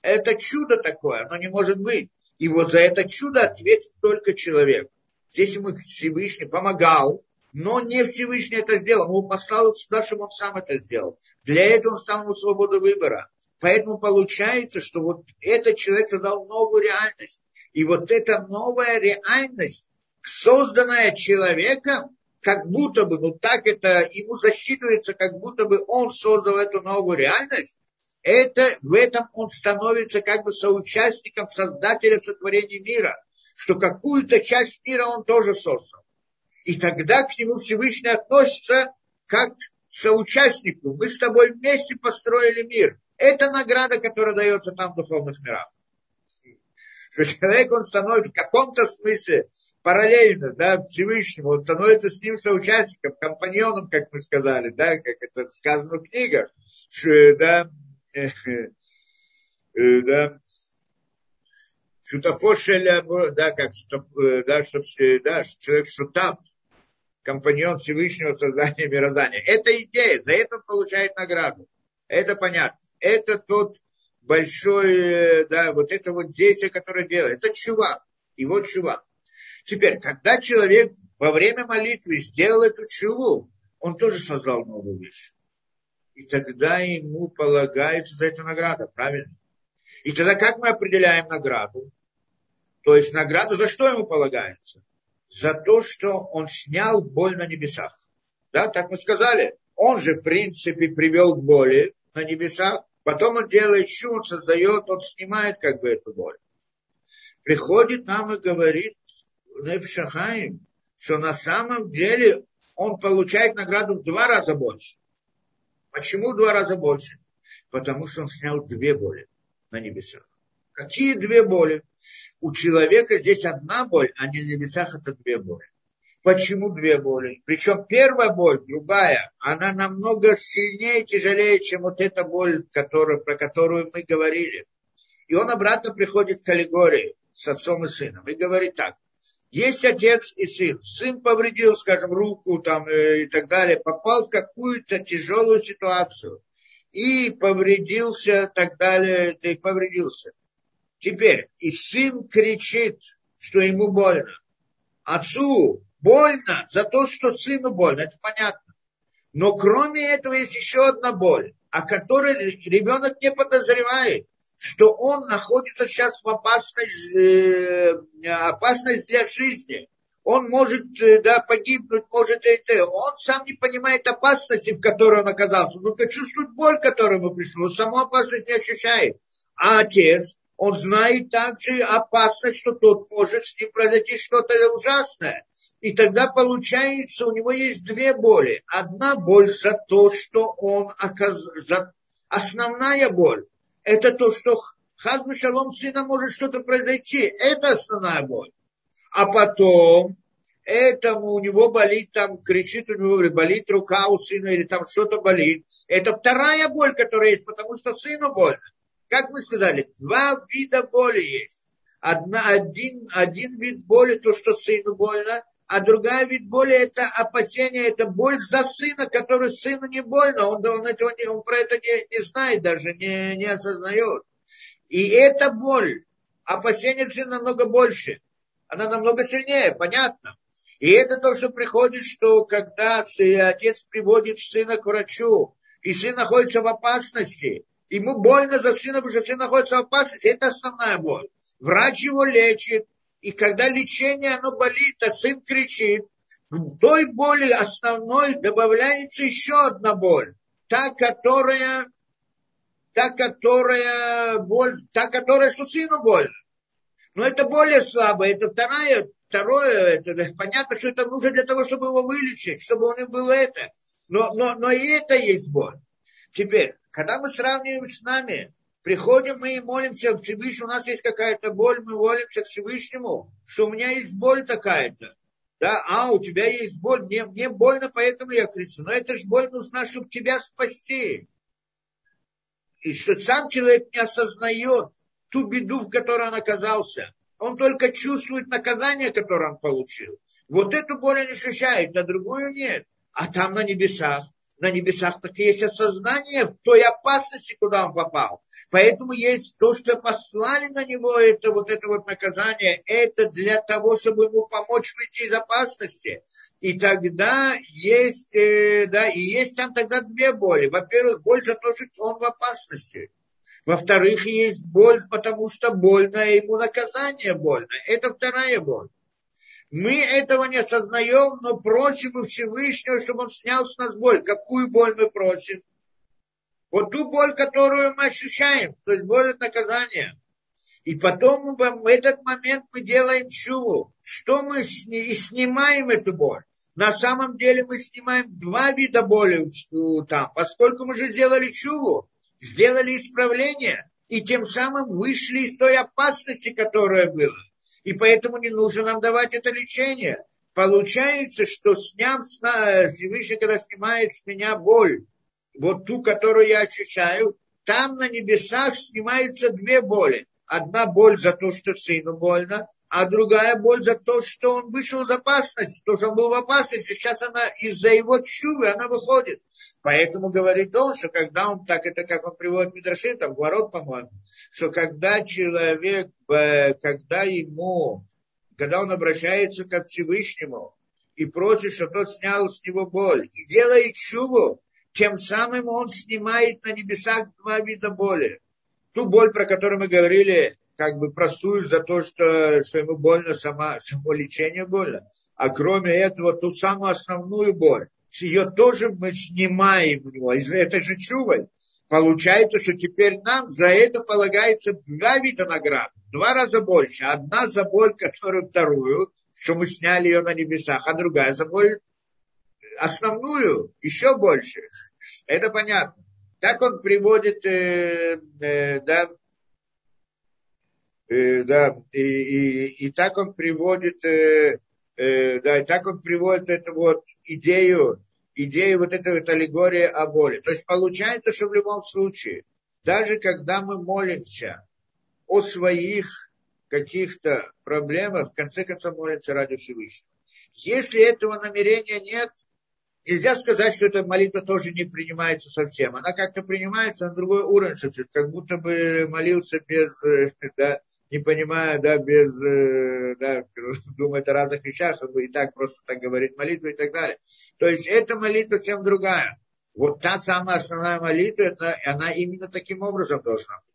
Это чудо такое, оно не может быть. И вот за это чудо ответит только человек. Здесь ему Всевышний помогал, но не Всевышний это сделал. Он послал сюда, чтобы он сам это сделал. Для этого он стал ему свободу выбора. Поэтому получается, что вот этот человек создал новую реальность. И вот эта новая реальность, созданная человеком, как будто бы, ну так это ему засчитывается, как будто бы он создал эту новую реальность, это, в этом он становится как бы соучастником создателя сотворения мира, что какую-то часть мира он тоже создал. И тогда к нему Всевышний относится как к соучастнику. Мы с тобой вместе построили мир. Это награда, которая дается там в духовных мирах что человек, он становится в каком-то смысле параллельно, да, Всевышнему, он становится с ним соучастником, компаньоном, как мы сказали, да, как это сказано в книгах, что, да, э, э, да, шутафошеля, да, как, э, да, что, да, человек шутап, компаньон Всевышнего создания мироздания. Это идея, за это он получает награду. Это понятно. Это тот большое, да, вот это вот действие, которое делает. Это чува. Вот чува. Теперь, когда человек во время молитвы сделал эту чуву, он тоже создал новую вещь. И тогда ему полагается за это награда, правильно? И тогда как мы определяем награду? То есть награду за что ему полагается? За то, что он снял боль на небесах. Да, так мы сказали. Он же, в принципе, привел к боли на небесах, Потом он делает чуд, создает, он снимает как бы эту боль. Приходит нам и говорит Нефшахаим, что на самом деле он получает награду в два раза больше. Почему в два раза больше? Потому что он снял две боли на небесах. Какие две боли? У человека здесь одна боль, а на небесах это две боли. Почему две боли? Причем первая боль, другая, она намного сильнее и тяжелее, чем вот эта боль, которую, про которую мы говорили. И он обратно приходит к аллегории с отцом и сыном и говорит так. Есть отец и сын. Сын повредил, скажем, руку там, э, и так далее, попал в какую-то тяжелую ситуацию и повредился, так далее, и повредился. Теперь, и сын кричит, что ему больно. Отцу Больно за то, что сыну больно, это понятно. Но кроме этого есть еще одна боль, о которой ребенок не подозревает, что он находится сейчас в опасности, э, опасность для жизни. Он может э, да, погибнуть, может это. Он сам не понимает опасности, в которой он оказался. Он только чувствует боль, которую ему пришло. Саму опасность не ощущает. А отец, он знает также опасность, что тот может с ним произойти что-то ужасное. И тогда получается, у него есть две боли. Одна боль за то, что он оказался... Основная боль – это то, что Хазбу Шалом сына может что-то произойти. Это основная боль. А потом этому у него болит, там кричит у него, болит рука у сына, или там что-то болит. Это вторая боль, которая есть, потому что сыну больно. Как мы сказали, два вида боли есть. Одна, один, один вид боли, то, что сыну больно, а другая вид боли это опасение, это боль за сына, который сыну не больно, он, он, этого не, он про это не, не знает даже, не, не осознает. И эта боль, опасение сына намного больше, она намного сильнее, понятно. И это то, что приходит, что когда отец приводит сына к врачу, и сын находится в опасности, ему больно за сына, потому что сын находится в опасности, это основная боль. Врач его лечит, и когда лечение, оно болит, а сын кричит, к той боли основной добавляется еще одна боль. Та, которая, та, которая боль, та, которая, что сыну больно. Но это более слабое, это вторая, второе, это, понятно, что это нужно для того, чтобы его вылечить, чтобы у него было это. Но, но, но и это есть боль. Теперь, когда мы сравниваем с нами, Приходим мы и молимся к Всевышнему, у нас есть какая-то боль, мы молимся к Всевышнему, что у меня есть боль такая-то. Да, а, у тебя есть боль, мне, мне больно, поэтому я кричу. Но эта же боль нужна, чтобы тебя спасти. И что сам человек не осознает ту беду, в которой он оказался. Он только чувствует наказание, которое он получил. Вот эту боль он ощущает, а другую нет. А там на небесах на небесах, так есть осознание той опасности, куда он попал. Поэтому есть то, что послали на него, это вот это вот наказание, это для того, чтобы ему помочь выйти из опасности. И тогда есть, э, да, и есть там тогда две боли. Во-первых, боль за то, что он в опасности. Во-вторых, есть боль, потому что больно, ему наказание больно. Это вторая боль. Мы этого не осознаем, но просим у Всевышнего, чтобы он снял с нас боль. Какую боль мы просим? Вот ту боль, которую мы ощущаем, то есть боль от наказания. И потом в этот момент мы делаем чуву. Что мы сни, и снимаем эту боль. На самом деле мы снимаем два вида боли там, поскольку мы же сделали чуву, сделали исправление, и тем самым вышли из той опасности, которая была и поэтому не нужно нам давать это лечение. Получается, что сняв с Всевышний, когда снимает с меня боль, вот ту, которую я ощущаю, там на небесах снимаются две боли. Одна боль за то, что сыну больно, а другая боль за то, что он вышел из опасности, то, что он был в опасности, сейчас она из-за его чувы, она выходит. Поэтому говорит он, что когда он, так это как он приводит Мидрашин, там, ворот, по-моему, что когда человек, э, когда ему, когда он обращается к Всевышнему и просит, чтобы тот снял с него боль, и делает чуву, тем самым он снимает на небесах два вида боли. Ту боль, про которую мы говорили, как бы простую за то, что, что ему больно, сама, само лечение больно. А кроме этого, ту самую основную боль, ее тоже мы снимаем у него. Это же чувой. Получается, что теперь нам за это полагается два вида наград. Два раза больше. Одна за боль, которую вторую, что мы сняли ее на небесах, а другая за боль основную, еще больше. Это понятно. Так он приводит, э, э, да, э, да, и, и, и так он приводит, э, э, да, и так он приводит эту вот идею, идею вот этой вот аллегории о боли. То есть получается, что в любом случае, даже когда мы молимся о своих каких-то проблемах, в конце концов молимся ради Всевышнего. Если этого намерения нет, нельзя сказать, что эта молитва тоже не принимается совсем. Она как-то принимается на другой уровень совсем, как будто бы молился без, да, не понимая, да, без, э, да, думает о разных вещах, и так просто так говорит молитву и так далее. То есть эта молитва совсем другая. Вот та самая основная молитва, это, она именно таким образом должна быть.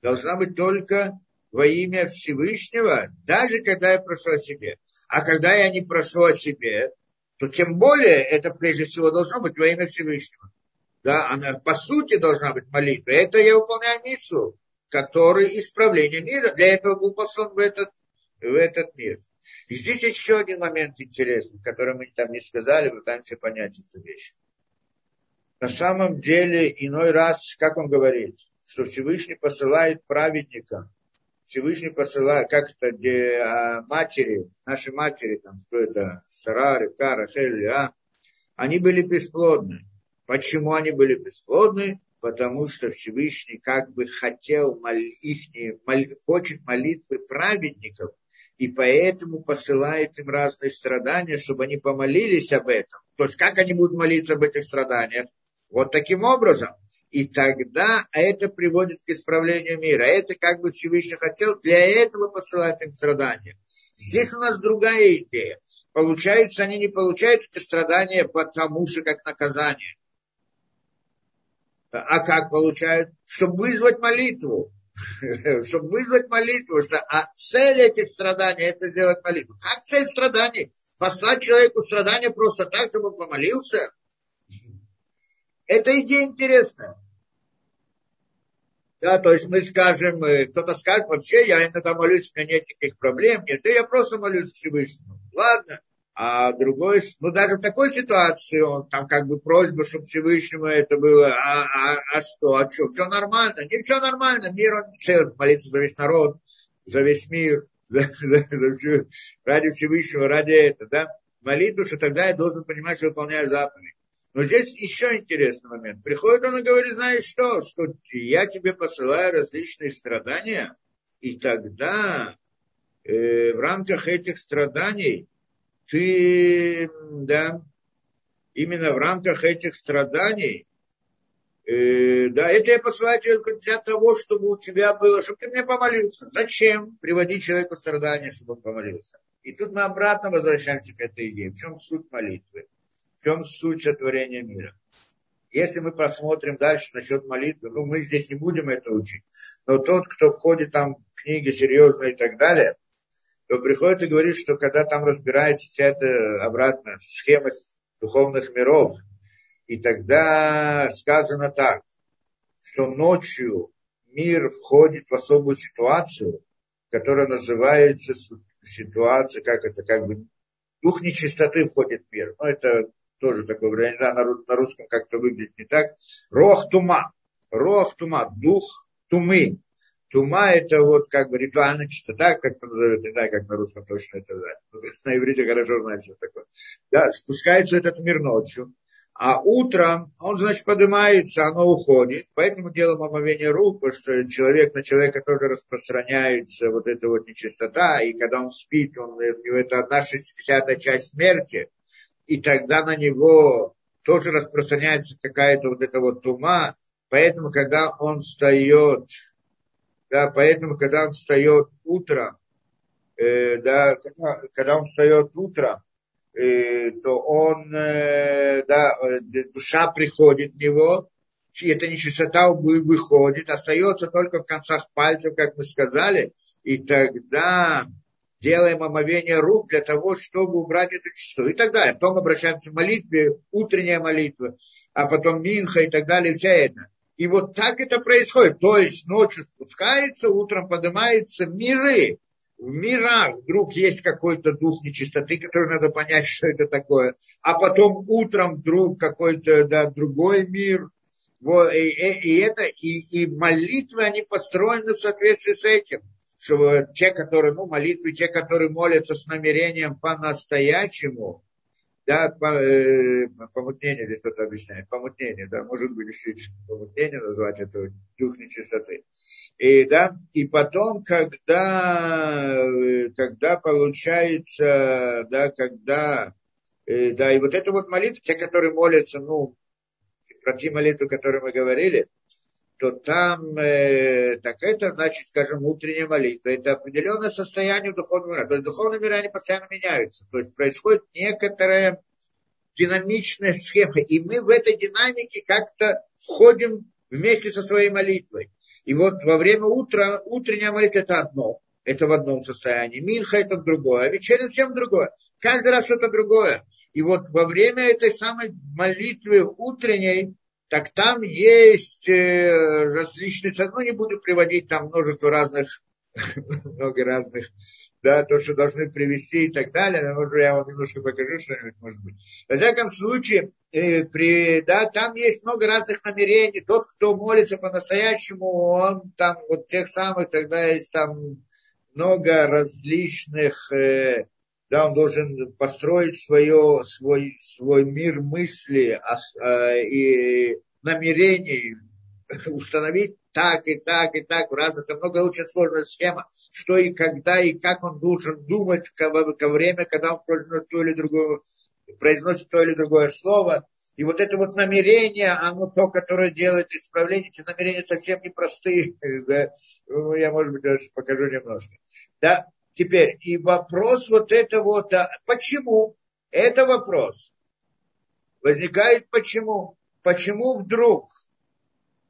Должна быть только во имя Всевышнего, даже когда я прошу о себе. А когда я не прошу о себе, то тем более это прежде всего должно быть во имя Всевышнего. Да, она по сути должна быть молитва. Это я выполняю миссу который исправление мира. Для этого был послан в этот, в этот мир. И здесь еще один момент интересный, который мы там не сказали, пытаемся понять эту вещь. На самом деле, иной раз, как он говорит, что Всевышний посылает праведника, Всевышний посылает, как это, где а, матери, наши матери, там, кто это, Сара, Ревка, Рахель, а, они были бесплодны. Почему они были бесплодны? Потому что Всевышний как бы хотел их, мол, хочет молитвы праведников, и поэтому посылает им разные страдания, чтобы они помолились об этом. То есть как они будут молиться об этих страданиях? Вот таким образом. И тогда это приводит к исправлению мира. Это как бы Всевышний хотел, для этого посылать им страдания. Здесь у нас другая идея. Получается, они не получают эти страдания потому что как наказание. А как получают? Чтобы вызвать молитву. Чтобы вызвать молитву. Что, а цель этих страданий это сделать молитву. Как цель страданий? Послать человеку страдания просто так, чтобы он помолился? Это идея интересная. Да, то есть мы скажем, э, кто-то скажет, вообще я иногда молюсь, у меня нет никаких проблем, нет, да я просто молюсь Всевышнему. Ладно, а другой, ну даже в такой ситуации он там как бы просьба, чтобы Всевышнему это было, а, а, а что, а что, все нормально, не все нормально, мир он целый, молиться за весь народ, за весь мир, за, за, за всю, ради Всевышнего, ради этого, да, молитву, что тогда я должен понимать, что выполняю заповедь. Но здесь еще интересный момент. Приходит он и говорит, знаешь что, что я тебе посылаю различные страдания, и тогда э, в рамках этих страданий ты, да, именно в рамках этих страданий, э, да, это я посылаю тебе для того, чтобы у тебя было, чтобы ты мне помолился. Зачем приводить человеку страдания, чтобы он помолился? И тут мы обратно возвращаемся к этой идее. В чем суть молитвы? В чем суть сотворения мира? Если мы посмотрим дальше насчет молитвы, ну, мы здесь не будем это учить, но тот, кто входит там в книги серьезные и так далее, то приходит и говорит, что когда там разбирается вся эта обратно схема духовных миров, и тогда сказано так, что ночью мир входит в особую ситуацию, которая называется ситуация, как это, как бы, дух нечистоты входит в мир. Ну, это тоже такое, не знаю, на, русском как-то выглядит не так. Рох тума. Рох тума. Дух тумы. Тума это вот как бы ритуальная чистота, как это называют, не знаю, как на русском точно это знаю. На иврите хорошо знаю, что такое. Да, спускается этот мир ночью, а утром он, значит, поднимается, оно уходит. Поэтому делаем омовение рук, потому что человек на человека тоже распространяется вот эта вот нечистота. И когда он спит, он, у него это одна шестидесятая часть смерти. И тогда на него тоже распространяется какая-то вот эта вот тума. Поэтому, когда он встает, да, поэтому, когда он встает утром, э, да, когда, когда он встает утром, э, то он, э, да, э, душа приходит в него, и эта нечистота выходит, остается только в концах пальцев, как мы сказали, и тогда делаем омовение рук для того, чтобы убрать эту нечистоту и так далее. Потом обращаемся к молитве, утренняя молитва, а потом минха и так далее, вся это. И вот так это происходит. То есть ночью спускается, утром поднимаются миры. В мирах вдруг есть какой-то дух нечистоты, который надо понять, что это такое. А потом утром вдруг какой-то да, другой мир. Вот, и, и, и это, и, и молитвы, они построены в соответствии с этим. Что те, которые, ну, молитвы, те, которые молятся с намерением по-настоящему, да, э, помутнение здесь кто-то объясняет, помутнение, да, может быть, действительно, помутнение назвать это дух нечистоты. И, да, и потом, когда, э, когда получается, да, когда, э, да, и вот это вот молитва, те, которые молятся, ну, про те молитвы, которые мы говорили, то там, э, так это значит, скажем, утренняя молитва. Это определенное состояние духовного мира. То есть духовные миры, они постоянно меняются. То есть происходит некоторая динамичная схема. И мы в этой динамике как-то входим вместе со своей молитвой. И вот во время утра, утренняя молитва это одно, это в одном состоянии. Минха это другое, а вечерняя совсем другое. Каждый раз что-то другое. И вот во время этой самой молитвы утренней так там есть э, различные, ну не буду приводить там множество разных, много разных, да, то, что должны привести и так далее, но может я вам немножко покажу что-нибудь, может быть. Во всяком случае, э, при, да, там есть много разных намерений, тот, кто молится по-настоящему, он там, вот тех самых, тогда есть там много различных, э, да, он должен построить свое, свой, свой мир мысли а, а, и намерений, установить так и так и так, в разных, это много очень сложная схема, что и когда и как он должен думать ко, ко время, когда он произносит то или другое, произносит то или другое слово. И вот это вот намерение, оно то, которое делает исправление, эти намерения совсем непростые. Да? Ну, я, может быть, даже покажу немножко. Да? Теперь, и вопрос вот это вот, а почему? Это вопрос. Возникает почему? Почему вдруг?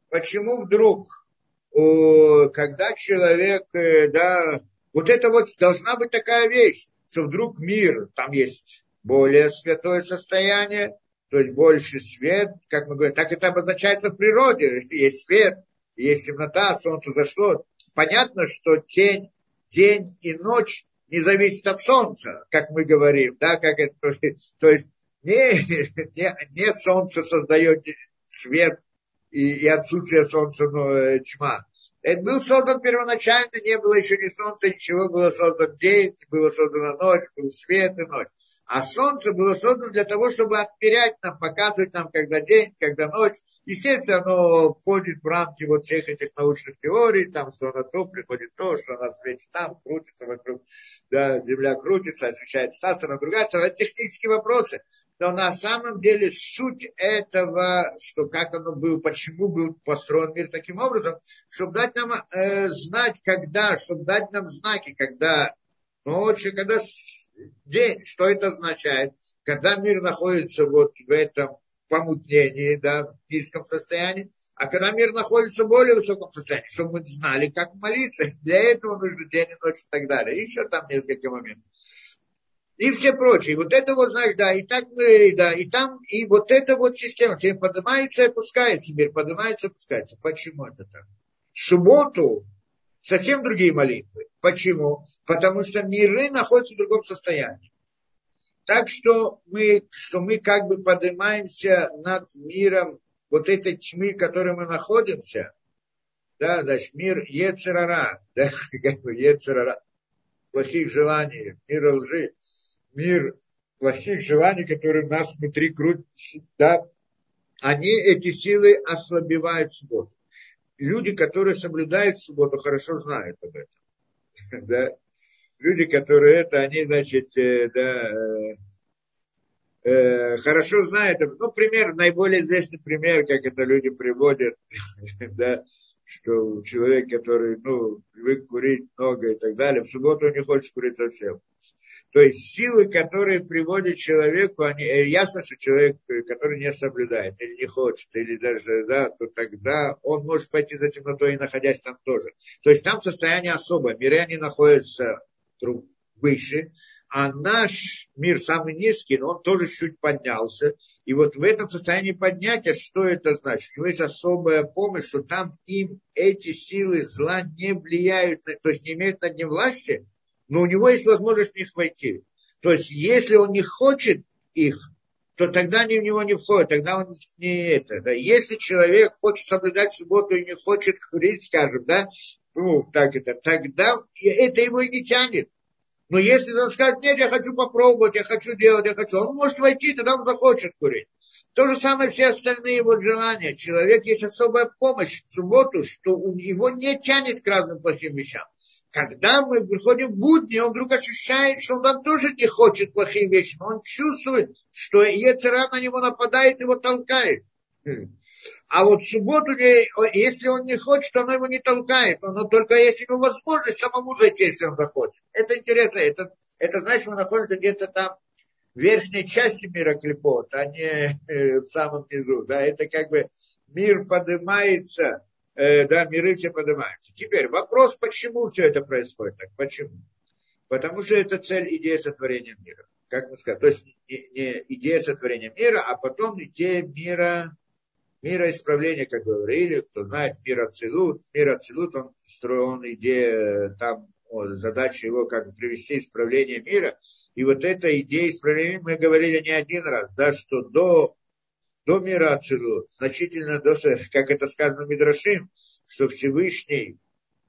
Почему вдруг, когда человек, э, да, вот это вот должна быть такая вещь, что вдруг мир, там есть более святое состояние, то есть больше свет, как мы говорим, так это обозначается в природе. Есть свет, есть темнота, солнце зашло. Понятно, что тень день и ночь не зависит от солнца, как мы говорим, да, как это, то есть не, не, не солнце создает свет и, и отсутствие солнца, но э, тьма. Это был создан первоначально, не было еще ни солнца, ничего, было создан день, было создана ночь, был свет и ночь. А солнце было создано для того, чтобы отмерять нам, показывать нам, когда день, когда ночь. Естественно, оно входит в рамки вот всех этих научных теорий, там, что на то приходит то, что на свете там, крутится вокруг, да, Земля крутится, освещается та сторона, другая сторона. Это технические вопросы. Но на самом деле суть этого, что как оно было, почему был построен мир таким образом, чтобы дать нам э, знать, когда, чтобы дать нам знаки, когда ночью, когда день, что это означает? Когда мир находится вот в этом помутнении, да, в низком состоянии, А когда мир находится в более высоком состоянии, чтобы мы знали, как молиться, для этого нужно день и ночь и так далее. Еще там несколько моментов. И все прочие. Вот это вот, знаешь, да, и так мы, да, и там, и вот эта вот система, все поднимается и опускается, мир поднимается и опускается. Почему это так? В субботу совсем другие молитвы. Почему? Потому что миры находятся в другом состоянии. Так что мы, что мы как бы поднимаемся над миром вот этой тьмы, в которой мы находимся, да, значит, мир Ецерара, да, как бы Ецерара, плохих желаний, мир лжи, мир плохих желаний, которые у нас внутри крутятся, да, они, эти силы ослабевают субботу. Люди, которые соблюдают субботу, хорошо знают об этом. Да? Люди, которые это, они, значит, э, да, э, э, хорошо знают, ну, пример, наиболее известный пример, как это люди приводят, да, что человек, который, ну, привык курить много и так далее, в субботу не хочет курить совсем. То есть силы, которые приводят человеку, они, э, ясно, что человек, э, который не соблюдает или не хочет, или даже, да, то тогда он может пойти за темнотой находясь там тоже. То есть там состояние особое. Миры они находятся выше, а наш мир самый низкий, но он тоже чуть поднялся. И вот в этом состоянии поднятия, что это значит? У него есть особая помощь, что там им эти силы зла не влияют, то есть не имеют над ним власти, но у него есть возможность в них войти. То есть если он не хочет их, то тогда они в него не входят, тогда он не это. Да. Если человек хочет соблюдать субботу и не хочет курить, скажем, да, ну, так это, тогда это его и не тянет. Но если он скажет, нет, я хочу попробовать, я хочу делать, я хочу, он может войти, тогда он захочет курить. То же самое все остальные его желания. Человек есть особая помощь в субботу, что его не тянет к разным плохим вещам. Когда мы приходим в будни, он вдруг ощущает, что он там тоже не хочет плохие вещи, но он чувствует, что Ецера на него нападает, его толкает. А вот в субботу, если он не хочет, то оно его не толкает. Но только если ему возможность самому зайти, если он захочет. Это интересно. Это, это значит, мы находимся где-то там в верхней части мира клепот, а не э, в самом низу. Да, это как бы мир поднимается, э, да, миры все поднимаются. Теперь вопрос, почему все это происходит так? Почему? Потому что это цель идеи сотворения мира. Как мы сказали, то есть не, идея сотворения мира, а потом идея мира мира исправления, как говорили, кто знает мир Ацилут, мир Ацилут, он строен идея, там задача его как привести исправление мира. И вот эта идея исправления, мы говорили не один раз, да, что до, до мира Ацилут, значительно до, как это сказано в Мидрашим, что Всевышний,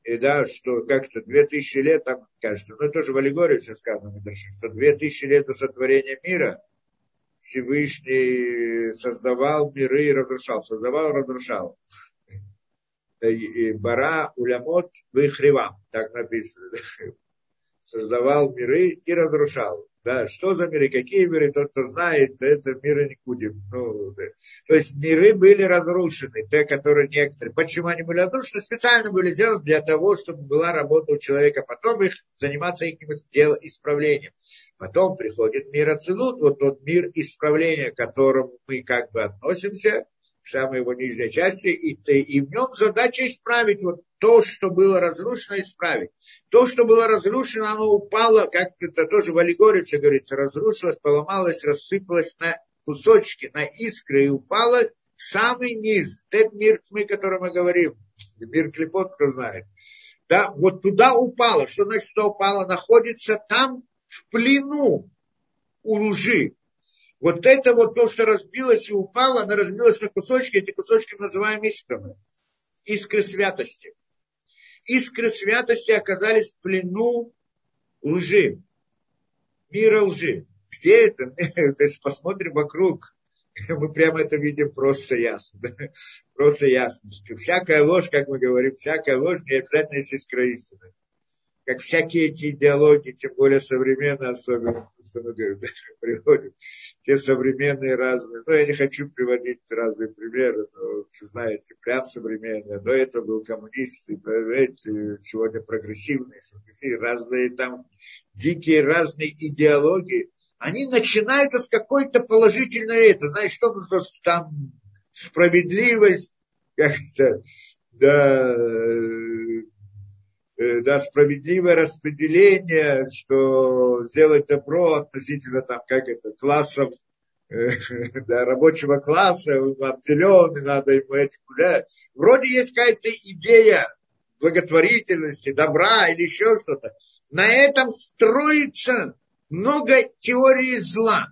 и да, что как-то две тысячи лет, там, кажется, ну, тоже в аллегории все сказано в Мидрашим, что две тысячи лет до сотворения мира – Всевышний создавал миры и разрушал. Создавал и разрушал. Бара улямот выхривам. Так написано. Создавал миры и разрушал. Да, что за миры, какие миры, тот, кто знает, это миры будем. Ну, да. То есть миры были разрушены, те, которые некоторые. Почему они были разрушены? Специально были сделаны для того, чтобы была работа у человека, потом их заниматься их исправлением. Потом приходит мир Ацелут, вот тот мир исправления, к которому мы как бы относимся, самой его нижней части, и, и в нем задача исправить вот то, что было разрушено, исправить. То, что было разрушено, оно упало, как это тоже в аллегории говорится, разрушилось, поломалось, рассыпалось на кусочки, на искры и упало самый низ, тот мир тьмы, о котором мы говорим, мир клепот, кто знает. Да, вот туда упало. Что значит туда упало? Находится там, в плену у лжи. Вот это вот то, что разбилось и упало, оно разбилось на кусочки, эти кусочки называем искрами. Искры святости. Искры святости оказались в плену лжи, мира лжи. Где это? То есть посмотрим вокруг, мы прямо это видим просто ясно. Просто ясно. Всякая ложь, как мы говорим, всякая ложь не обязательно есть искра истины как всякие эти идеологии, тем более современные, особенно, что мы приводят, те современные разные, ну, я не хочу приводить разные примеры, но, вы знаете, прям современные, до этого был коммунист, эти, сегодня прогрессивные, разные там дикие разные идеологии, они начинают с какой-то положительной это, знаешь, что там справедливость, как-то, да, э, да, справедливое распределение, что сделать добро относительно там, как это, классов э, да, рабочего класса, обделенный, надо ему этим да. Вроде есть какая-то идея благотворительности, добра или еще что-то. На этом строится много теорий зла.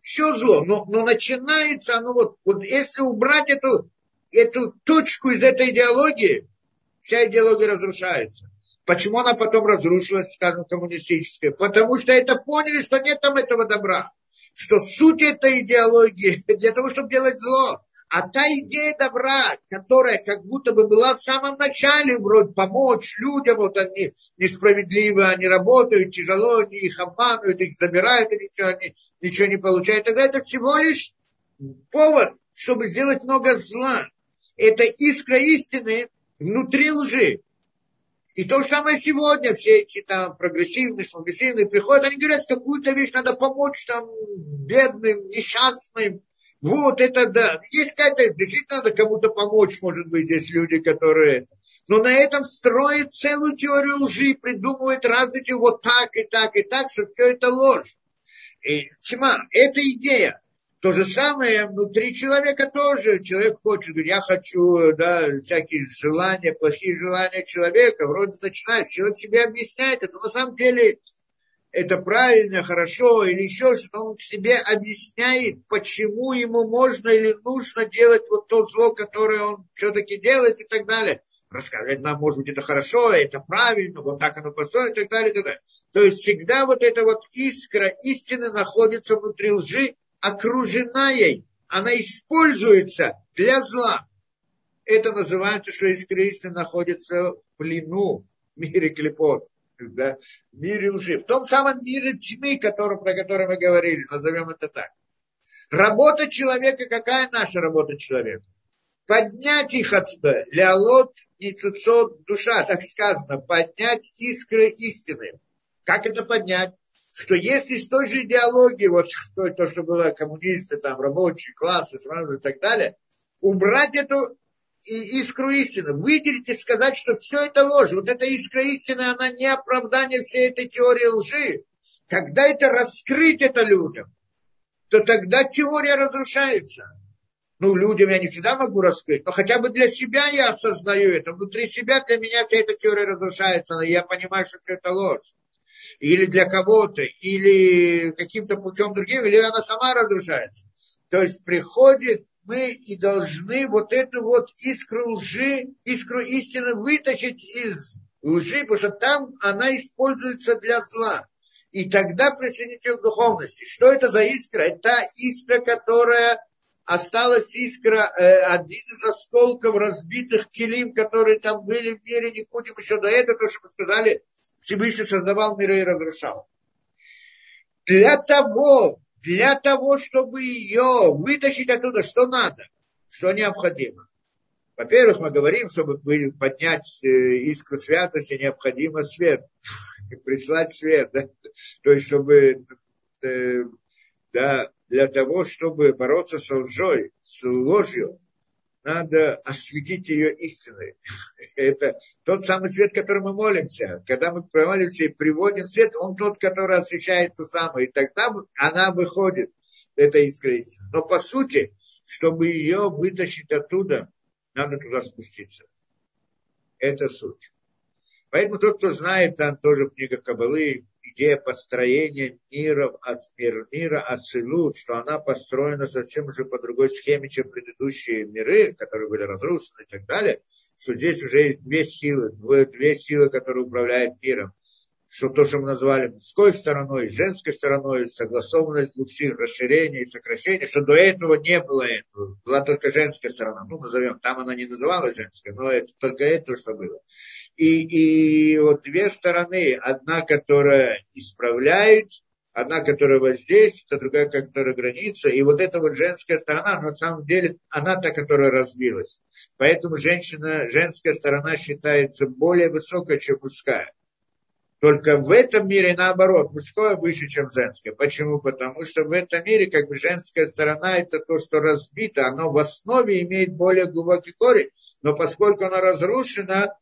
Все зло, но, но начинается оно вот, вот если убрать эту, эту точку из этой идеологии, вся идеология разрушается. Почему она потом разрушилась, скажем, коммунистическая? Потому что это поняли, что нет там этого добра. Что суть этой идеологии для того, чтобы делать зло. А та идея добра, которая как будто бы была в самом начале, вроде помочь людям, вот они несправедливо, они работают тяжело, они их обманывают, их забирают, и ничего, они ничего не получают. Тогда это всего лишь повод, чтобы сделать много зла. Это искра истины внутри лжи. И то же самое сегодня, все эти там прогрессивные, смагрессивные приходят, они говорят, какую-то вещь надо помочь там бедным, несчастным, вот это да. Есть какая-то, действительно надо кому-то помочь, может быть, есть люди, которые... Но на этом строят целую теорию лжи, придумывают разные, вот так и так и так, что все это ложь. И, тьма, это идея. То же самое внутри человека тоже. Человек хочет, говорит, я хочу, да, всякие желания, плохие желания человека. Вроде начинает, человек себе объясняет это. На самом деле это правильно, хорошо или еще что-то, он себе объясняет, почему ему можно или нужно делать вот то зло, которое он все-таки делает и так далее. Рассказывает нам, может быть, это хорошо, это правильно, вот так оно построено и так далее, и так далее. То есть всегда вот эта вот искра истины находится внутри лжи, окружена ей, она используется для зла. Это называется, что искра истины находится в плену в мире клепот да, в мире лжи, в том самом мире тьмы, который, про который мы говорили, назовем это так. Работа человека, какая наша работа человека? Поднять их отсюда, леолот и цуцот душа, так сказано, поднять искры истины. Как это поднять? Что если с той же идеологии, вот то, то что было коммунисты, там, рабочие классы, и так далее, убрать эту искру истины. Выделить и сказать, что все это ложь. Вот эта искра истины, она не оправдание всей этой теории лжи. Когда это раскрыть это людям, то тогда теория разрушается. Ну, людям я не всегда могу раскрыть, но хотя бы для себя я осознаю это. Внутри себя для меня вся эта теория разрушается, но я понимаю, что все это ложь. Или для кого-то, или каким-то путем другим, или она сама разрушается. То есть приходит мы и должны вот эту вот искру лжи, искру истины вытащить из лжи, потому что там она используется для зла. И тогда присоединить ее к духовности. Что это за искра? Это искра, которая осталась искра, э, один из осколков разбитых килим, которые там были в мире, не будем еще до этого, то, что мы сказали, Всевышний создавал миры и разрушал. Для того, для того, чтобы ее вытащить оттуда, что надо, что необходимо. Во-первых, мы говорим, чтобы поднять э, искру святости, необходимо свет, прислать свет. Да? То есть, чтобы э, да, для того, чтобы бороться с лжой, с ложью, надо осветить ее истиной. Это тот самый свет, который мы молимся. Когда мы молимся и приводим свет, он тот, который освещает ту самую. И тогда она выходит, эта искра истины. Но по сути, чтобы ее вытащить оттуда, надо туда спуститься. Это суть. Поэтому тот, кто знает, там тоже книга Кабалы, идея построения мира, от мир, мира Ацилут, что она построена совсем уже по другой схеме, чем предыдущие миры, которые были разрушены и так далее, что здесь уже есть две силы, две силы, которые управляют миром. Что то, что мы назвали мужской стороной, женской стороной, согласованность сил, расширение и сокращение, что до этого не было этого. Была только женская сторона. Ну, назовем, там она не называлась женской, но это только это, что было. И, и вот две стороны, одна, которая исправляет, одна, которая воздействует, а другая, которая граница. И вот эта вот женская сторона, на самом деле, она та, которая разбилась. Поэтому женщина, женская сторона считается более высокой, чем мужская. Только в этом мире наоборот, мужское выше, чем женское. Почему? Потому что в этом мире как бы женская сторона это то, что разбито, оно в основе имеет более глубокий корень, но поскольку оно разрушено,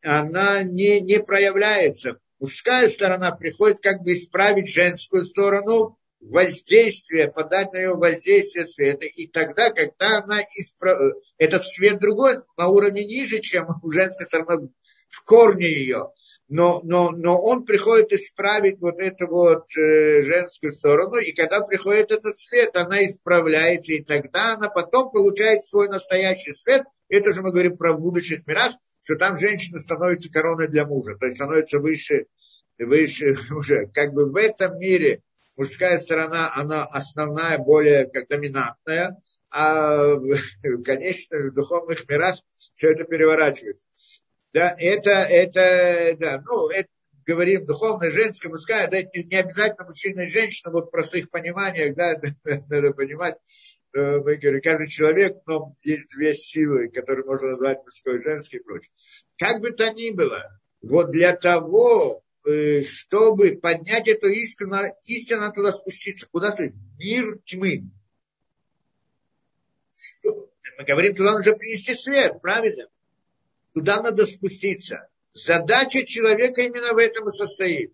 она не, не проявляется. Мужская сторона приходит как бы исправить женскую сторону, воздействие, подать на ее воздействие света. И тогда, когда она исправ... этот свет другой, на уровне ниже, чем у женской стороны, в корне ее. Но, но, но он приходит исправить вот эту вот э, женскую сторону, и когда приходит этот свет, она исправляется, и тогда она потом получает свой настоящий свет. Это же мы говорим про будущих мирах, что там женщина становится короной для мужа, то есть становится выше, выше уже. Как бы в этом мире мужская сторона, она основная, более как доминантная, а, конечно, в духовных мирах все это переворачивается. Да, это, это, да, ну, это говорим духовная, женская, мужская, да, не, не обязательно мужчина и женщина, вот в простых пониманиях, да, надо понимать, мы говорим, каждый человек, но есть две силы, которые можно назвать мужской и женской и прочее. Как бы то ни было, вот для того, Э, чтобы поднять эту искру, истинно туда спуститься. Куда стоит? Мир тьмы. Мы говорим, туда нужно принести свет, правильно? Туда надо спуститься. Задача человека именно в этом и состоит.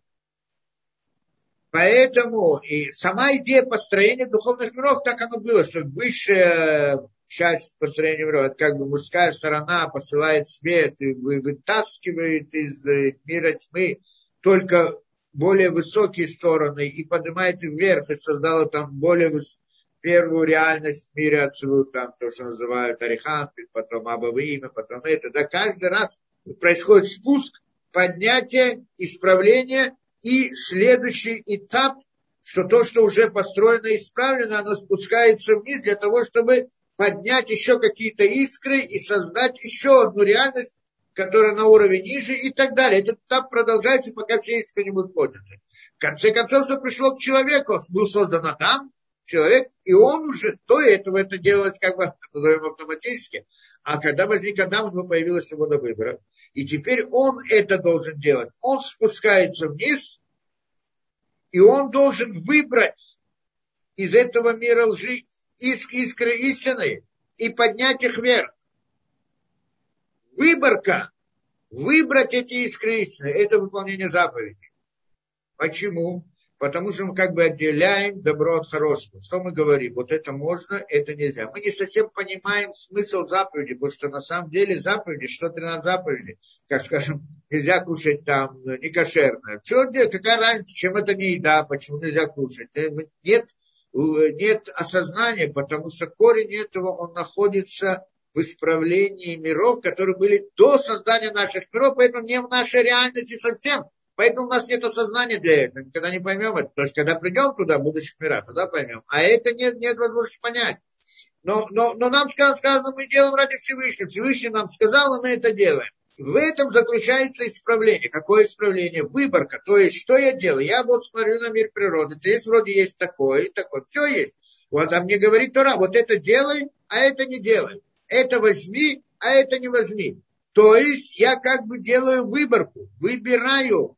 Поэтому и сама идея построения духовных миров, так оно было, что высшая часть построения миров, это как бы мужская сторона посылает свет и вытаскивает из мира тьмы только более высокие стороны и поднимает их вверх и создала там более выс... первую реальность в мире отцевую, там то, что называют Арихан, потом Абавима, потом это. Да каждый раз происходит спуск, поднятие, исправление и следующий этап, что то, что уже построено исправлено, оно спускается вниз для того, чтобы поднять еще какие-то искры и создать еще одну реальность, которая на уровень ниже и так далее. Этот этап продолжается, пока все искры не будут подняты. В конце концов, что пришло к человеку, был создан Адам, человек, и он уже до этого это делалось как бы, назовем автоматически, а когда возник Адам, то появилась свобода выбора. И теперь он это должен делать. Он спускается вниз, и он должен выбрать из этого мира лжи искры истины и поднять их вверх выборка, выбрать эти искры истины, это выполнение заповедей. Почему? Потому что мы как бы отделяем добро от хорошего. Что мы говорим? Вот это можно, это нельзя. Мы не совсем понимаем смысл заповеди, потому что на самом деле заповеди, что 13 заповедей, как скажем, нельзя кушать там некошерное. Все, какая разница, чем это не еда, почему нельзя кушать? Э, нет, нет осознания, потому что корень этого, он находится в исправлении миров, которые были до создания наших миров, поэтому не в нашей реальности совсем. Поэтому у нас нет осознания для этого. Никогда не поймем это. То есть, когда придем туда, в будущих мирах, тогда поймем. А это нет, нет возможности понять. Но, но, но нам сказано, сказано, мы делаем ради Всевышнего. Всевышний нам сказал, и мы это делаем. В этом заключается исправление. Какое исправление? Выборка. То есть, что я делаю? Я вот смотрю на мир природы. Здесь вроде есть такое и такое. Все есть. Вот, а мне говорит Тора, вот это делай, а это не делай это возьми, а это не возьми. То есть я как бы делаю выборку, выбираю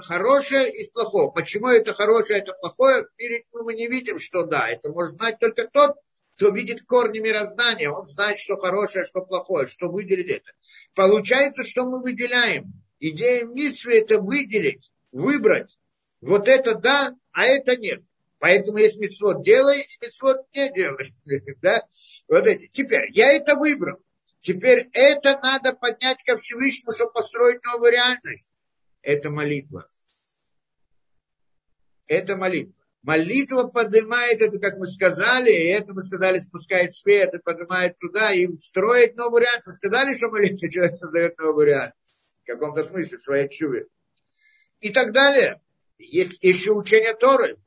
хорошее из плохого. Почему это хорошее, это плохое? Мире мы не видим, что да. Это может знать только тот, кто видит корни мироздания. Он знает, что хорошее, что плохое, что выделить это. Получается, что мы выделяем. Идея митсвы это выделить, выбрать. Вот это да, а это нет. Поэтому есть мецвод делай, и мецвод не делай. да? Вот эти. Теперь, я это выбрал. Теперь это надо поднять ко Всевышнему, чтобы построить новую реальность. Это молитва. Это молитва. Молитва поднимает это, как мы сказали, и это мы сказали, спускает свет, и поднимает туда, и строит новую реальность. Мы сказали, что молитва человек создает новую реальность. В каком-то смысле, в своей чуве. И так далее. Есть еще учение Торы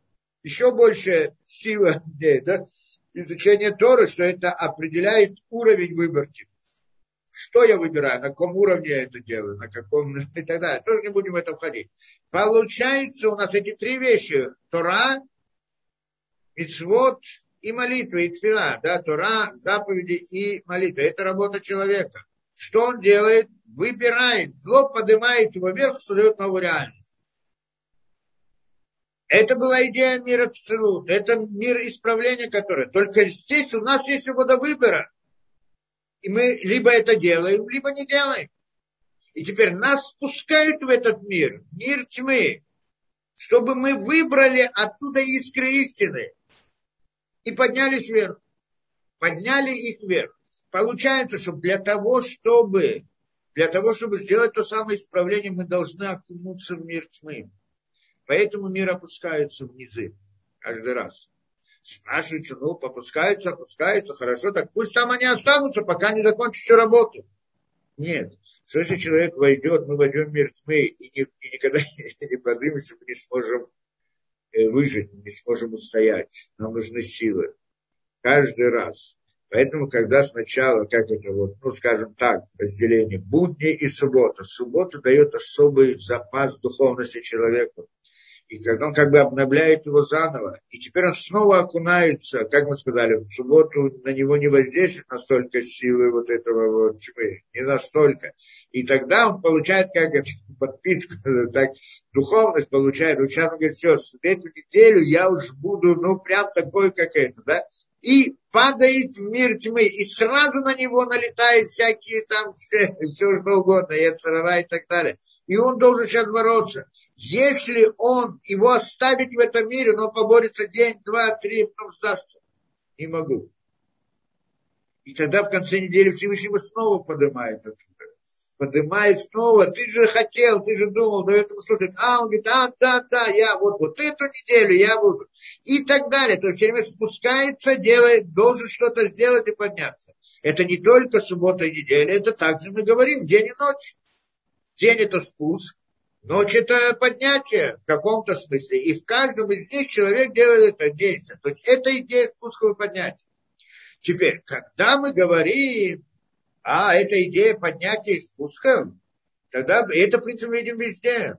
еще больше сила да, изучения Торы, что это определяет уровень выборки. Что я выбираю, на каком уровне я это делаю, на каком и так далее. Тоже не будем в это входить. Получается у нас эти три вещи. Тора, Ицвод и молитва, и твила. Да, Тора, заповеди и молитва. Это работа человека. Что он делает? Выбирает. Зло поднимает его вверх, создает новую реальность. Это была идея мира Цилут. Это мир исправления, который. Только здесь у нас есть свобода выбора. И мы либо это делаем, либо не делаем. И теперь нас спускают в этот мир, мир тьмы, чтобы мы выбрали оттуда искры истины и поднялись вверх. Подняли их вверх. Получается, что для того, чтобы, для того, чтобы сделать то самое исправление, мы должны окунуться в мир тьмы. Поэтому мир опускается в низы каждый раз. Спрашивается, ну, попускаются, опускаются, хорошо, так пусть там они останутся, пока не закончат всю работу. Нет. Что если человек войдет, мы войдем тьмы и, не, и никогда не поднимемся, мы не сможем э, выжить, не сможем устоять. Нам нужны силы. Каждый раз. Поэтому, когда сначала, как это вот, ну, скажем так, разделение будни и суббота. Суббота дает особый запас духовности человеку и когда он как бы обновляет его заново, и теперь он снова окунается, как мы сказали, в субботу на него не воздействует настолько силы вот этого вот тьмы, не настолько. И тогда он получает как это подпитку, так духовность получает. Вот сейчас он говорит, все, эту неделю я уж буду, ну, прям такой, как это, да, и падает в мир тьмы, и сразу на него налетают всякие там все, все что угодно, и и так далее. И он должен сейчас бороться. Если он его оставит в этом мире, но поборется день, два, три, потом сдастся. Не могу. И тогда в конце недели Всевышнего снова поднимает оттуда. Поднимает снова. Ты же хотел, ты же думал, до этого слушать. А, он говорит, а, да, да, я вот, вот эту неделю я буду. И так далее. То есть все время спускается, делает, должен что-то сделать и подняться. Это не только суббота и неделя, это также мы говорим день и ночь. День это спуск, Ночь это поднятие в каком-то смысле. И в каждом из них человек делает это действие. То есть это идея спускового поднятия. Теперь, когда мы говорим, а, это идея поднятия и спуска, тогда это, в принципе, видим везде.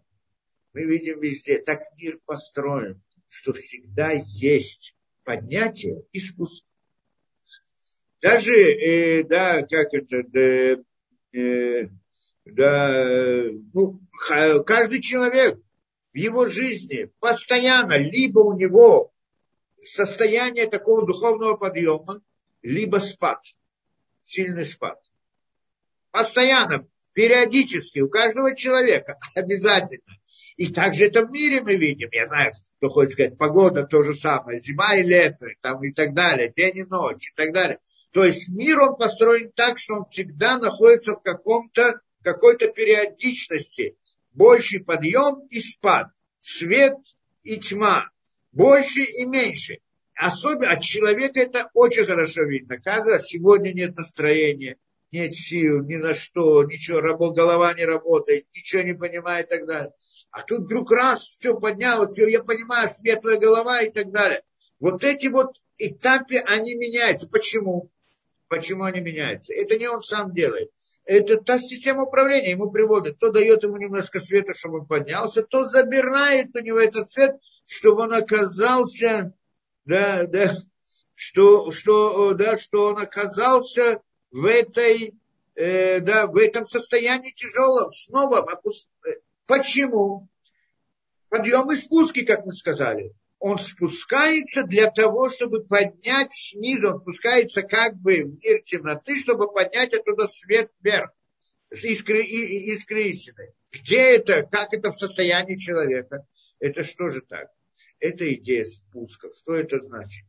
Мы видим везде. Так мир построен, что всегда есть поднятие и спуск. Даже, э, да, как это, да, э, да, ну, каждый человек в его жизни постоянно, либо у него состояние такого духовного подъема, либо спад, сильный спад. Постоянно, периодически, у каждого человека обязательно. И также это в мире мы видим. Я знаю, кто хочет сказать, погода то же самое, зима и лето, там и так далее, день и ночь и так далее. То есть мир он построен так, что он всегда находится в каком-то какой-то периодичности. Больший подъем и спад. Свет и тьма. Больше и меньше. Особенно от человека это очень хорошо видно. Когда сегодня нет настроения, нет сил, ни на что, ничего, голова не работает, ничего не понимает и так далее. А тут вдруг раз, все поднялось, все, я понимаю, светлая голова и так далее. Вот эти вот этапы, они меняются. Почему? Почему они меняются? Это не он сам делает это та система управления ему приводит. То дает ему немножко света, чтобы он поднялся, то забирает у него этот свет, чтобы он оказался, да, да, что, что, да, что он оказался в этой, э, да, в этом состоянии тяжелом. Снова опуск... Почему? Подъем и спуски, как мы сказали он спускается для того, чтобы поднять снизу, он спускается как бы в мир темноты, чтобы поднять оттуда свет вверх, искры, искры истины. Где это, как это в состоянии человека? Это что же так? Это идея спуска. Что это значит?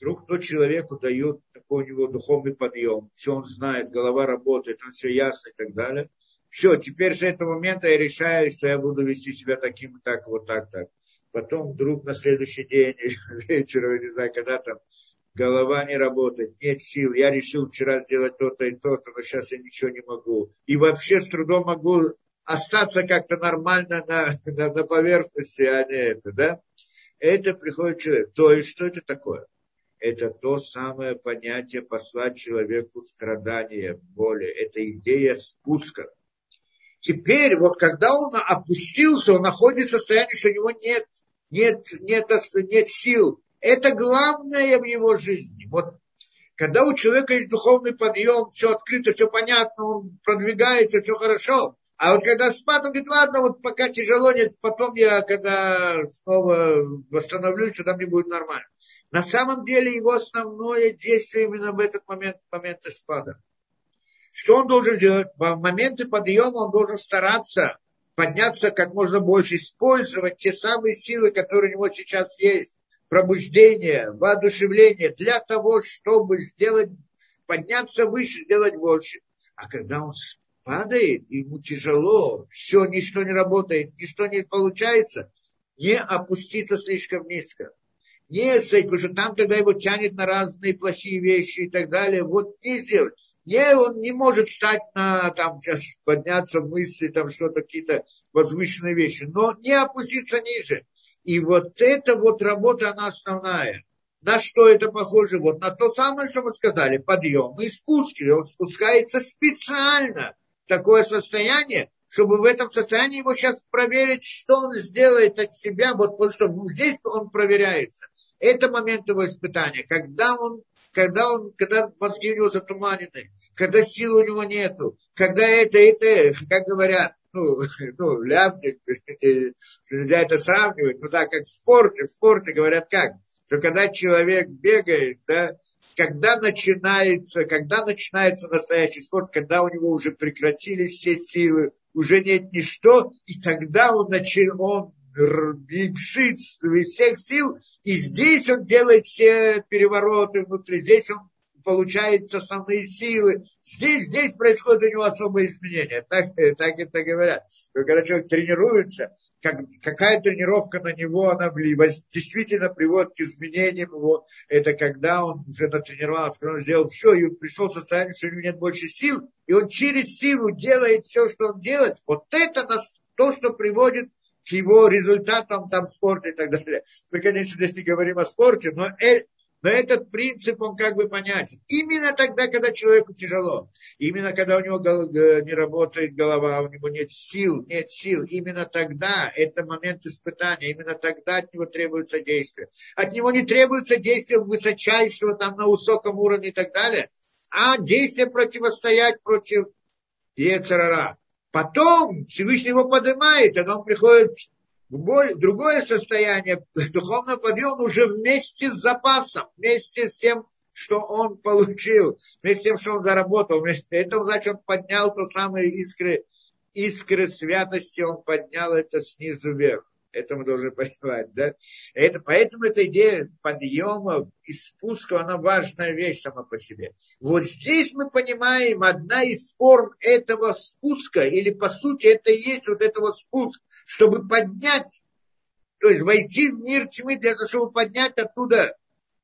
Вдруг кто человеку дает такой у него духовный подъем, все он знает, голова работает, он все ясно и так далее. Все, теперь с этого момента я решаю, что я буду вести себя таким, так, вот так, так потом вдруг на следующий день, вечером, я не знаю, когда там, голова не работает, нет сил, я решил вчера сделать то-то и то-то, но сейчас я ничего не могу. И вообще с трудом могу остаться как-то нормально на, на, на поверхности, а не это, да? Это приходит человек. То есть, что это такое? Это то самое понятие послать человеку страдания, боли. Это идея спуска. Теперь, вот когда он опустился, он находится в состоянии, что у него нет, нет, нет, нет сил. Это главное в его жизни. Вот когда у человека есть духовный подъем, все открыто, все понятно, он продвигается, все хорошо, А вот когда спад, он говорит, ладно, вот пока тяжело, нет, потом я, когда снова восстановлюсь, тогда мне будет нормально. На самом деле его основное действие именно в этот момент, моменты спада. Что он должен делать? В моменты подъема он должен стараться подняться как можно больше, использовать те самые силы, которые у него сейчас есть, пробуждение, воодушевление, для того, чтобы сделать, подняться выше, сделать больше. А когда он падает, ему тяжело, все, ничто не работает, ничто не получается, не опуститься слишком низко не сойти, потому что там тогда его тянет на разные плохие вещи и так далее. Вот не сделать. Не, он не может стать на, там, сейчас подняться в мысли, там, что-то, какие-то возвышенные вещи, но не опуститься ниже. И вот эта вот работа, она основная. На что это похоже? Вот на то самое, что мы сказали, подъем и спуски. Он спускается специально в такое состояние, чтобы в этом состоянии его сейчас проверить, что он сделает от себя, вот потому что здесь он проверяется. Это момент его испытания, когда он, когда он, когда мозги у него затуманены, когда сил у него нету, когда это, это, как говорят, ну, ну, лямки, нельзя это сравнивать, ну да, как в спорте, в спорте говорят как, что когда человек бегает, да, когда начинается, когда начинается настоящий спорт, когда у него уже прекратились все силы, уже нет ничто, и тогда он, начал, он бежит из всех сил, и здесь он делает все перевороты внутри, здесь он получает основные силы. Здесь, здесь происходит у него особое изменение. Так, так это говорят. Когда человек тренируется, как, какая тренировка на него, она действительно приводит к изменениям его. Это когда он уже натренировался, когда он сделал все, и пришел в состояние, что у него нет больше сил, и он через силу делает все, что он делает. Вот это то, что приводит к его результатам там в спорте и так далее. Мы, конечно, здесь не говорим о спорте, но э, но этот принцип, он как бы понятен. Именно тогда, когда человеку тяжело. Именно когда у него не работает голова, у него нет сил, нет сил. Именно тогда, это момент испытания. Именно тогда от него требуется действие. От него не требуется действие высочайшего, там, на высоком уровне и так далее. А действие противостоять против Ецарара. Потом Всевышний его поднимает, и он приходит другое состояние духовного подъема уже вместе с запасом, вместе с тем, что он получил, вместе с тем, что он заработал. Это значит, он поднял то самое искры, искры святости, он поднял это снизу вверх. Это мы должны понимать, да? Это, поэтому эта идея подъема и спуска, она важная вещь сама по себе. Вот здесь мы понимаем, одна из форм этого спуска, или по сути это и есть вот этого спуск, чтобы поднять, то есть войти в мир тьмы для того, чтобы поднять оттуда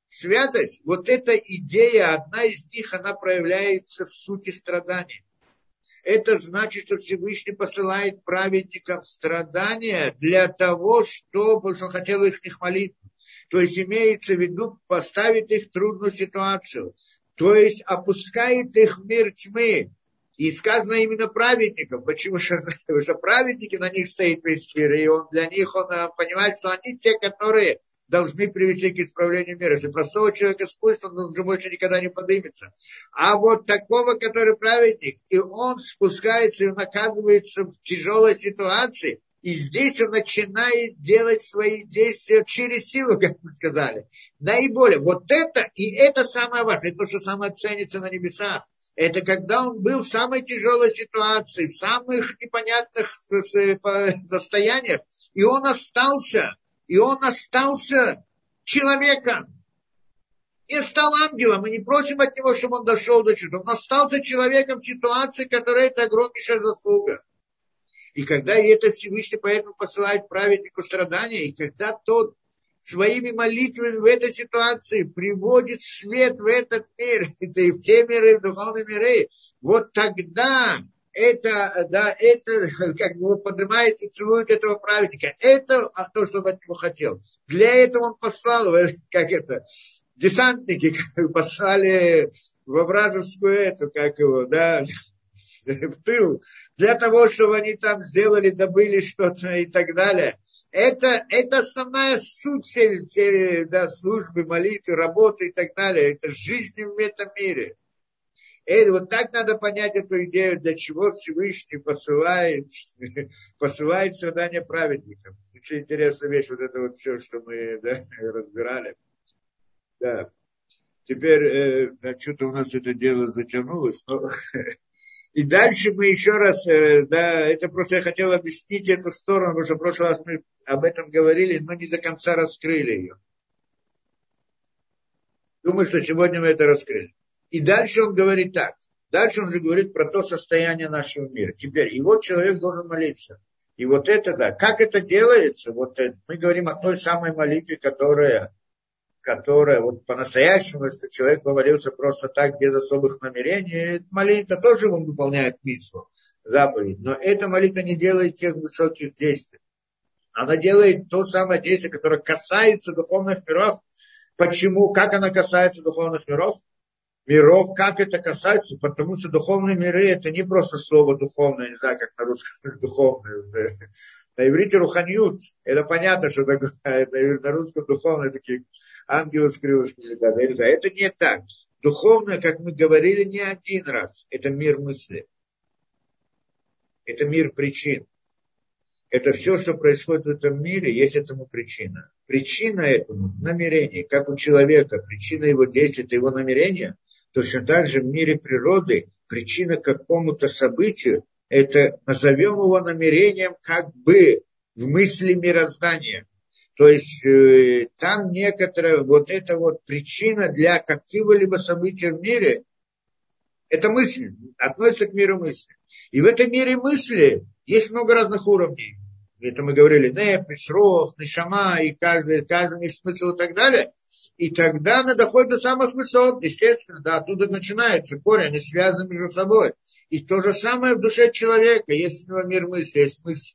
святость, вот эта идея, одна из них, она проявляется в сути страдания это значит, что Всевышний посылает праведникам страдания для того, чтобы он хотел их не хвалить. То есть имеется в виду поставить их в трудную ситуацию. То есть опускает их в мир тьмы. И сказано именно праведникам. Почему? Что праведники на них стоит весь мир. И он, для них он э, понимает, что они те, которые должны привести к исправлению мира. Если простого человека спустят, он уже больше никогда не поднимется. А вот такого, который праведник, и он спускается и он оказывается в тяжелой ситуации, и здесь он начинает делать свои действия через силу, как мы сказали. Наиболее. Вот это, и это самое важное, это то, что самое ценится на небесах. Это когда он был в самой тяжелой ситуации, в самых непонятных состояниях, и он остался и он остался человеком. И стал ангелом. Мы не просим от него, чтобы он дошел до чуда. Он остался человеком в ситуации, которая это огромнейшая заслуга. И когда это Всевышний поэтому посылает праведнику страдания, и когда тот своими молитвами в этой ситуации приводит свет в этот мир, это и в те миры, в духовные миры, вот тогда это, да, это как бы поднимает и целует этого праведника. Это то, что он от него хотел. Для этого он послал, как это, десантники послали в вражескую эту, как его, да, в тыл, для того, чтобы они там сделали, добыли что-то и так далее. Это, это основная суть всей, всей да, службы, молитвы, работы и так далее. Это жизнь в этом мире. И вот так надо понять эту идею, для чего Всевышний посылает, посылает страдания праведникам. Очень интересная вещь, вот это вот все, что мы да, разбирали. Да. Теперь, э, да, что-то у нас это дело затянулось, но И дальше мы еще раз, э, да, это просто я хотел объяснить эту сторону, потому что в прошлый раз мы об этом говорили, но не до конца раскрыли ее. Думаю, что сегодня мы это раскрыли. И дальше он говорит так. Дальше он же говорит про то состояние нашего мира. Теперь, и вот человек должен молиться. И вот это, да, как это делается, вот это, мы говорим о той самой молитве, которая которая вот по-настоящему, если человек повалился просто так, без особых намерений, молитва тоже он выполняет митцву, заповедь. Но эта молитва не делает тех высоких действий. Она делает то самое действие, которое касается духовных миров. Почему? Как она касается духовных миров? Миров, как это касается? Потому что духовные миры это не просто слово духовное, не знаю, как на русском духовное. На иврите руханьют, это понятно, что такое, на русском духовное такие ангелы с крылышками летают. Это не так. Духовно, как мы говорили не один раз, это мир мысли. Это мир причин. Это все, что происходит в этом мире, есть этому причина. Причина этому – намерение. Как у человека причина его действия – это его намерение, точно так же в мире природы причина какому-то событию – это назовем его намерением как бы в мысли мироздания – то есть э, там некоторая вот эта вот причина для какого-либо события в мире, это мысль, относится к миру мысли. И в этом мире мысли есть много разных уровней. Это мы говорили, нефиш, рох, нишама, и каждый, каждый есть смысл и так далее. И тогда она доходит до самых высот, естественно, да, оттуда начинается корень, они связаны между собой. И то же самое в душе человека. Есть у него мир мысли, есть мысль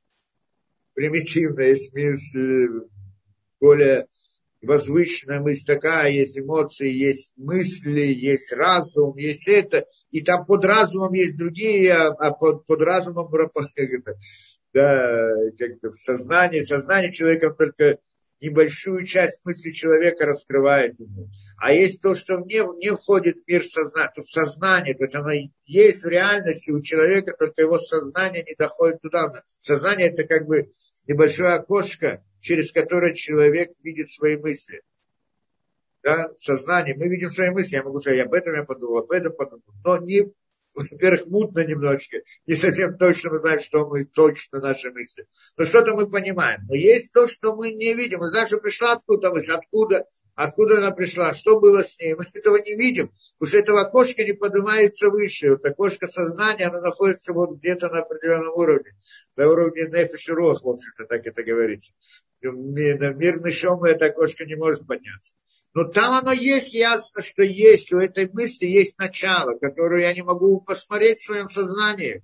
примитивная, есть мысль более возвышенная мысль такая, есть эмоции, есть мысли, есть разум, есть это, и там под разумом есть другие, а, а под, под разумом да, как-то в сознании, сознание человека только небольшую часть мысли человека раскрывает ему. А есть то, что не, не входит в мир сознания, в сознание, то есть оно есть в реальности у человека, только его сознание не доходит туда. Сознание это как бы небольшое окошко, через которое человек видит свои мысли. Да, сознание. Мы видим свои мысли. Я могу сказать, об этом я подумал, об этом подумал. Но не, во-первых, мутно немножечко. Не совсем точно мы знаем, что мы точно наши мысли. Но что-то мы понимаем. Но есть то, что мы не видим. Мы знаем, что пришла откуда мысль, откуда, откуда она пришла, что было с ней. Мы этого не видим. Что этого окошко не поднимается выше. Вот окошко сознания, оно находится вот где-то на определенном уровне. На уровне нефиш в общем-то, так это говорится на мир нишом это окошко не может подняться. Но там оно есть, ясно, что есть, у этой мысли есть начало, которое я не могу посмотреть в своем сознании.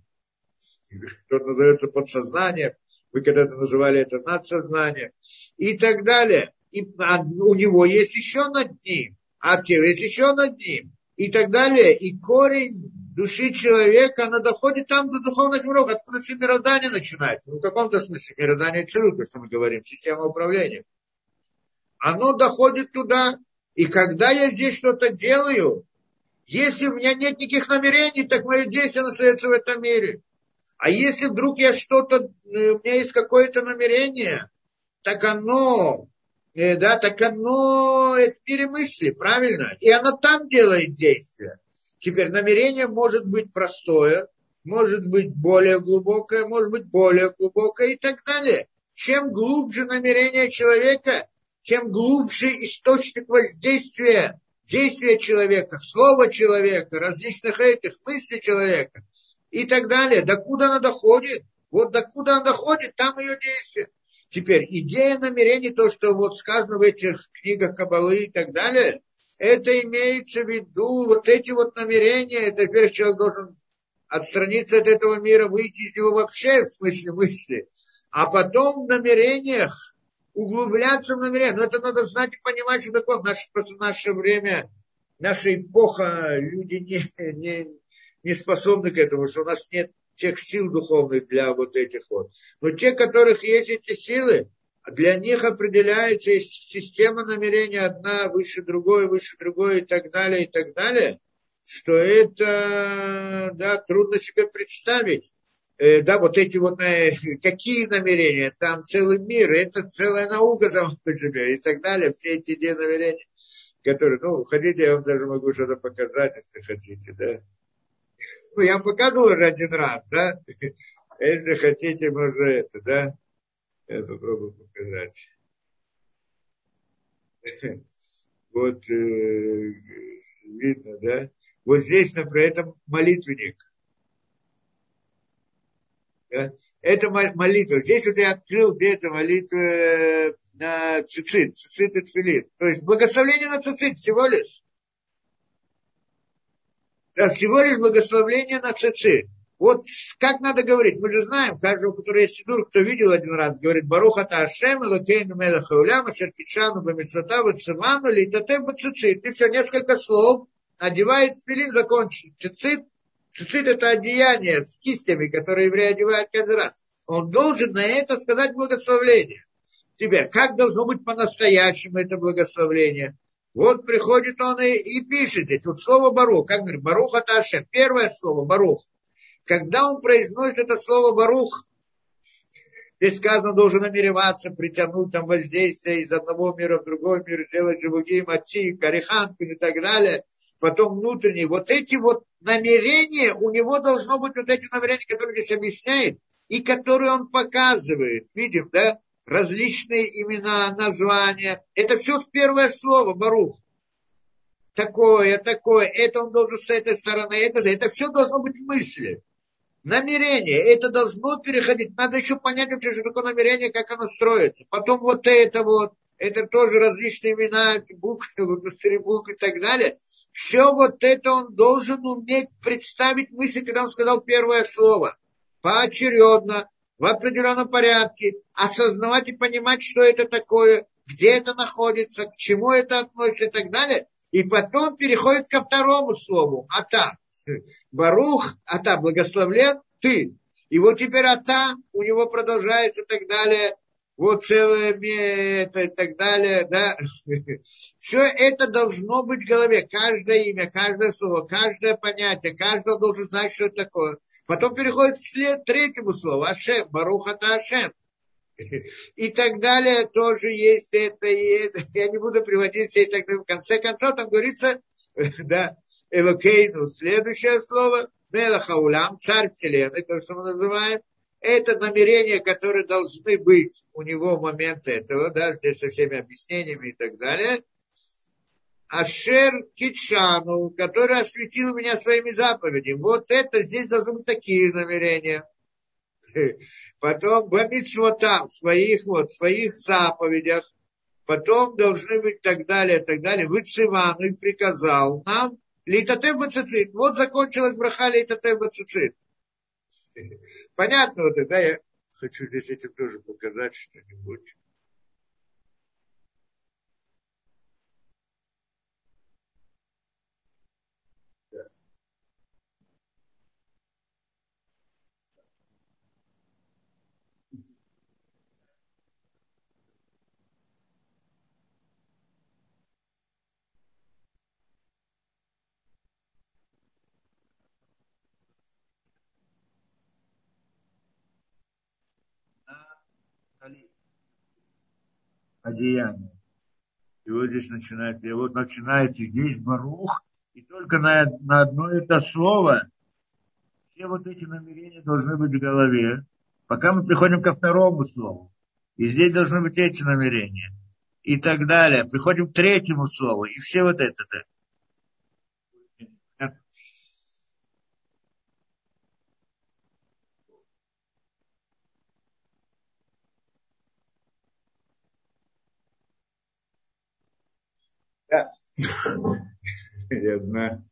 Что называется подсознание, вы когда-то называли это надсознание, и так далее. И у него есть еще над ним, а те есть еще над ним, и так далее. И корень души человека, она доходит там до духовных миров, откуда все мироздание начинается. Ну, в каком-то смысле мироздание абсолютно, что мы говорим, система управления. Оно доходит туда, и когда я здесь что-то делаю, если у меня нет никаких намерений, так мое действие остается в этом мире. А если вдруг я что-то, э, у меня есть какое-то намерение, так оно, э, да, так оно, это в мире мысли, правильно? И оно там делает действие. Теперь намерение может быть простое, может быть более глубокое, может быть более глубокое и так далее. Чем глубже намерение человека, тем глубже источник воздействия, действия человека, слова человека, различных этих мыслей человека и так далее. Докуда она доходит? Вот докуда она доходит, там ее действие. Теперь идея намерений, то, что вот сказано в этих книгах Кабалы и так далее, это имеется в виду, вот эти вот намерения, это теперь человек должен отстраниться от этого мира, выйти из него вообще в смысле мысли, а потом в намерениях углубляться в намерения. Но это надо знать и понимать, что такое. Наше, просто наше время, наша эпоха, люди не, не, не способны к этому, что у нас нет тех сил духовных для вот этих вот. Но те, которых есть эти силы, для них определяется система намерения одна выше другой, выше другой и так далее, и так далее. что это да, трудно себе представить. Э, да, вот эти вот э, какие намерения, там целый мир, это целая наука там по себе и так далее, все эти идеи намерения, которые, ну, хотите, я вам даже могу что-то показать, если хотите, да. Ну, я показывал уже один раз, да. Если хотите, можно это, да. Я попробую показать. Вот э, видно, да? Вот здесь, например, это молитвенник. Да? Это молитва. Здесь вот я открыл где-то молитву э, на цицит, цицит и тфилит. То есть благословение на цицит всего лишь. Да, всего лишь благословение на цицит. Вот как надо говорить? Мы же знаем, каждого, который есть сидур, кто видел один раз, говорит, Баруха Ашем, Элокейну Мелаха Уляма, Шертичану, Бамитсата, Вациману, Литатем, Бацицит. И все, несколько слов, одевает филин, закончит. Цицит, цицит это одеяние с кистями, которые евреи одевают каждый раз. Он должен на это сказать благословление. Теперь, как должно быть по-настоящему это благословление? Вот приходит он и, и пишет здесь. Вот слово Барух, как говорит, Барух Ашем. Первое слово Барух когда он произносит это слово «барух», здесь сказано, должен намереваться притянуть там воздействие из одного мира в другой мир, сделать живуги, мати, кариханку и так далее, потом внутренние. Вот эти вот намерения, у него должно быть вот эти намерения, которые здесь объясняет, и которые он показывает. Видим, да? Различные имена, названия. Это все первое слово, Барух. Такое, такое, это он должен с этой стороны, это, это все должно быть мысли намерение, это должно переходить. Надо еще понять вообще, что такое намерение, как оно строится. Потом вот это вот, это тоже различные имена, буквы, буквы и так далее. Все вот это он должен уметь представить мысли, когда он сказал первое слово. Поочередно, в определенном порядке, осознавать и понимать, что это такое, где это находится, к чему это относится и так далее. И потом переходит ко второму слову, а так. Барух, Ата, благословлен ты. И вот теперь Ата, у него продолжается и так далее, вот целое это и так далее, да. Все это должно быть в голове. Каждое имя, каждое слово, каждое понятие, каждый должен знать, что это такое. Потом переходит к третьему слову. Ашем, Барух это Ашем. И так далее тоже есть это, и это. Я не буду приводить все далее. В конце концов, там говорится, да, Элокейну, следующее слово, Мелахаулям, царь вселенной, то, что мы называем, это намерения, которые должны быть у него в момент этого, да, здесь со всеми объяснениями и так далее. Ашер Китшану, который осветил меня своими заповедями. Вот это здесь должны быть такие намерения. Потом Бамитсвотам, в своих, вот, своих заповедях, потом должны быть так далее, так далее. Вы Цивану и приказал нам Лейтатев бацицит. Вот закончилась браха лейтатев бацицит. Понятно вот это, да? Я хочу здесь этим тоже показать что-нибудь. Одеяние. И вот здесь начинается, и вот начинается здесь Барух, и только на, на одно это слово все вот эти намерения должны быть в голове, пока мы приходим ко второму слову. И здесь должны быть эти намерения. И так далее. Приходим к третьему слову. И все вот это. Да. Я знаю.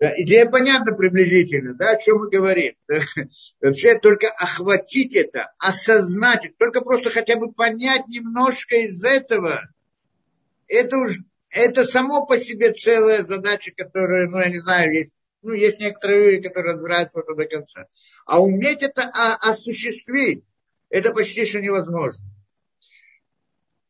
Да, идея понятна приблизительно, да, о чем мы говорим. Вообще только охватить это, осознать только просто хотя бы понять немножко из этого, это уж это само по себе целая задача, которая, ну, я не знаю, есть, ну, есть некоторые люди, которые разбираются в это до конца. А уметь это осуществить, это почти что невозможно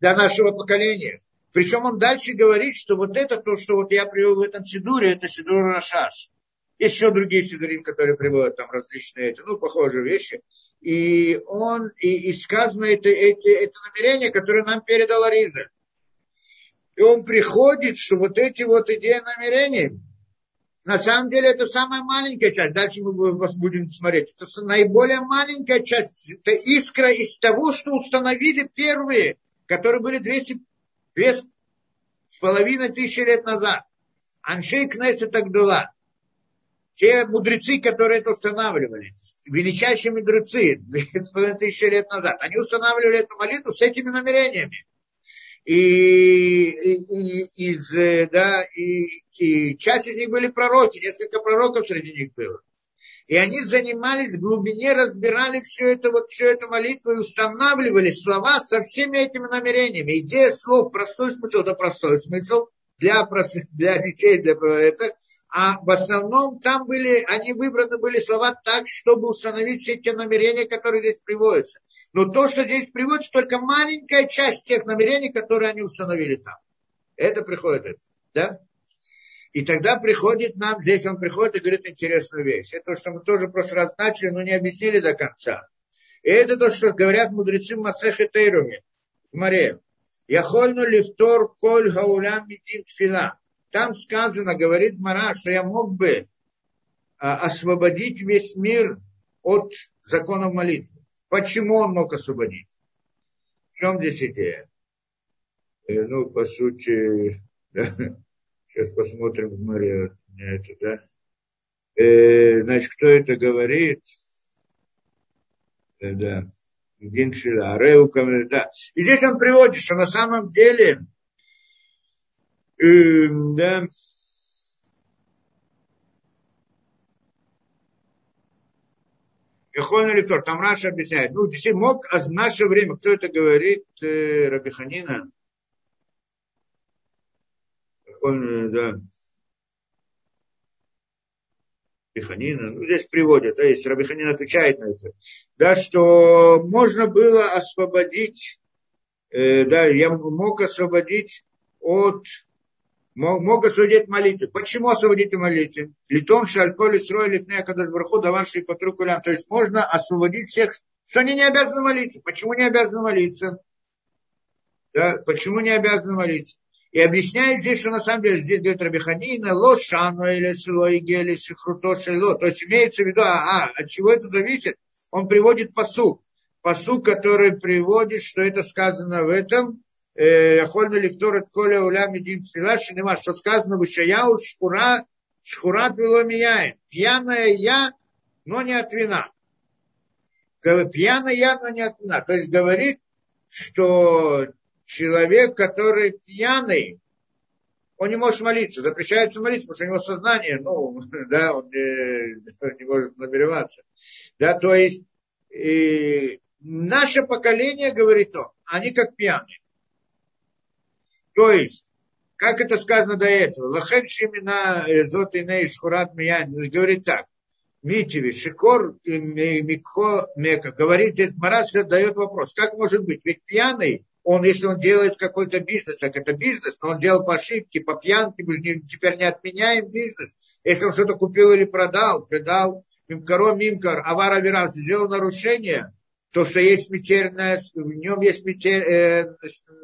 для нашего поколения. Причем он дальше говорит, что вот это то, что вот я привел в этом Сидуре, это Сидур Рашаш. Есть еще другие Сидурим, которые приводят там различные эти, ну, похожие вещи. И он, и, и сказано это, эти, это намерение, которое нам передал Ариза. И он приходит, что вот эти вот идеи намерений, на самом деле это самая маленькая часть. Дальше мы будем смотреть. Это наиболее маленькая часть. Это искра из того, что установили первые, которые были 200, 2 с половиной тысячи лет назад. Аншей Кнессет Агдула. Те мудрецы, которые это устанавливали, величайшие мудрецы, 2,5 тысячи лет назад, они устанавливали эту молитву с этими намерениями. И, и, и, из, да, и, и часть из них были пророки, несколько пророков среди них было. И они занимались в глубине, разбирали все это, вот всю эту молитву и устанавливали слова со всеми этими намерениями. Идея слов, простой смысл, это простой смысл для, для детей, для это, а в основном там были, они выбраны были слова так, чтобы установить все те намерения, которые здесь приводятся. Но то, что здесь приводится, только маленькая часть тех намерений, которые они установили там. Это приходит это, да? И тогда приходит нам, здесь он приходит и говорит интересную вещь. Это то, что мы тоже в прошлый раз начали, но не объяснили до конца. И это то, что говорят мудрецы Масехе Тейруме, в море. Яхольну лифтор коль гаулям медин тфила. Там сказано, говорит Мара, что я мог бы а, освободить весь мир от законов молитвы. Почему он мог освободить? В чем здесь идея? Э, ну, по сути, сейчас посмотрим в море это, да. Э, значит, кто это говорит? Э, да. Ареу, да. И здесь он приводит, что на самом деле да. Ехольный лектор, там Раша объясняет. Ну, мог, а в наше время, кто это говорит, э, Рабиханина? Ехольный, да. Рабиханина, ну, здесь приводят, да, есть Рабиханин отвечает на это, да, что можно было освободить, э, да, я мог освободить от мог осудить молитвы. Почему освободить молитвы? Литом шальколи строили литнея кадашбарху даварши по кулям. То есть можно освободить всех, что они не обязаны молиться. Почему не обязаны молиться? Да, почему не обязаны молиться? И объясняет здесь, что на самом деле здесь говорит Рабиханина, ло шану или село игели шихруто шело. То есть имеется в виду, а, а, от чего это зависит? Он приводит посук. Посук, который приводит, что это сказано в этом, э, Яхольна лифторет коля улям един нема, что сказано в Ишаяу, шхура, шхура твило мияет. Пьяная я, но не от вина. Пьяная я, но не от вина. То есть говорит, что человек, который пьяный, он не может молиться, запрещается молиться, потому что у него сознание, ну, да, он не, не может намереваться. Да, то есть, и наше поколение, говорит он, они как пьяные. То есть, как это сказано до этого, Лахен Шимина Зот Иней Шхурат Миян, говорит так, Митеви, Шикор Микхо Мека, говорит, здесь Марас дает вопрос, как может быть, ведь пьяный, он, если он делает какой-то бизнес, так это бизнес, но он делал по ошибке, по пьянке, мы же теперь не отменяем бизнес. Если он что-то купил или продал, продал, Мимкаро Мимкар, Авара Вирас, сделал нарушение, то, что есть смертельное, в нем есть смертель, э,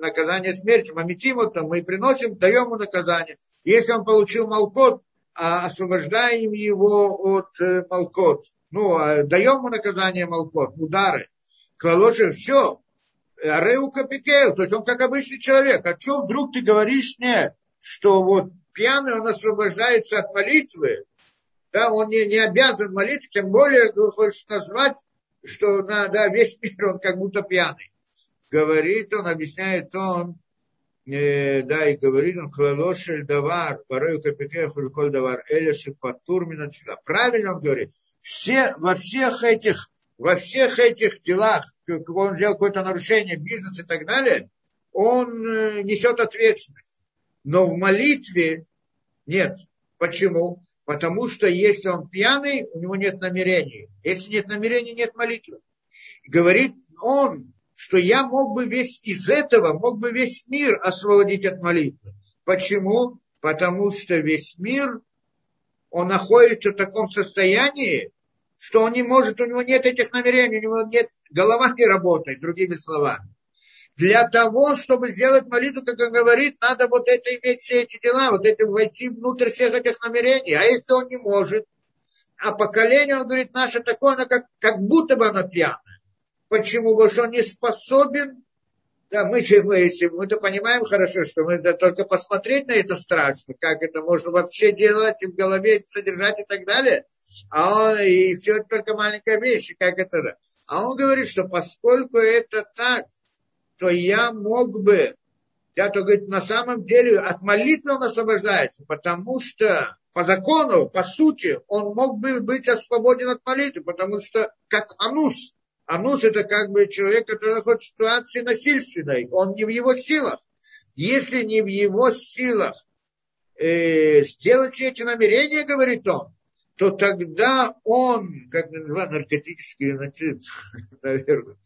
наказание смертью, мамитим то мы приносим, даем ему наказание. Если он получил молкот, а освобождаем его от э, молкот. Ну, а даем ему наказание молкот, удары. Клалоши, все. Ареу капикейл, то есть он как обычный человек. А что вдруг ты говоришь мне, что вот пьяный он освобождается от молитвы, да, он не, не обязан молиться, тем более, ты хочешь назвать что на, да, весь мир он как будто пьяный. Говорит он, объясняет он, э, да, и говорит он, клалошель давар, порой капике хульколь давар, элеши патур Правильно он говорит, все, во всех этих, во всех этих делах, он сделал какое-то нарушение, бизнес и так далее, он э, несет ответственность. Но в молитве нет. Почему? Потому что если он пьяный, у него нет намерений. Если нет намерений, нет молитвы. говорит он, что я мог бы весь из этого, мог бы весь мир освободить от молитвы. Почему? Потому что весь мир, он находится в таком состоянии, что он не может, у него нет этих намерений, у него нет, голова не работает, другими словами. Для того, чтобы сделать молитву, как он говорит, надо вот это иметь все эти дела, вот это войти внутрь всех этих намерений. А если он не может, а поколение, он говорит, наше такое, оно как, как будто бы оно пьяное. Почему? Потому что он не способен да, мы, мы, мы-то понимаем хорошо, что мы да, только посмотреть на это страшно, как это можно вообще делать в голове, содержать и так далее. А он, и все это только маленькая вещь, как это да. А он говорит, что поскольку это так, то я мог бы, я то говорит, на самом деле от молитвы он освобождается, потому что по закону, по сути, он мог бы быть освободен от молитвы, потому что как анус, Анус это как бы человек, который находится в ситуации насильственной. Он не в его силах. Если не в его силах э, сделать все эти намерения, говорит он, то тогда он, как называют наркотический нацид, наверное,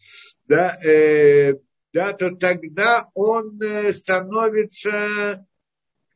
да, э, да, то тогда он э, становится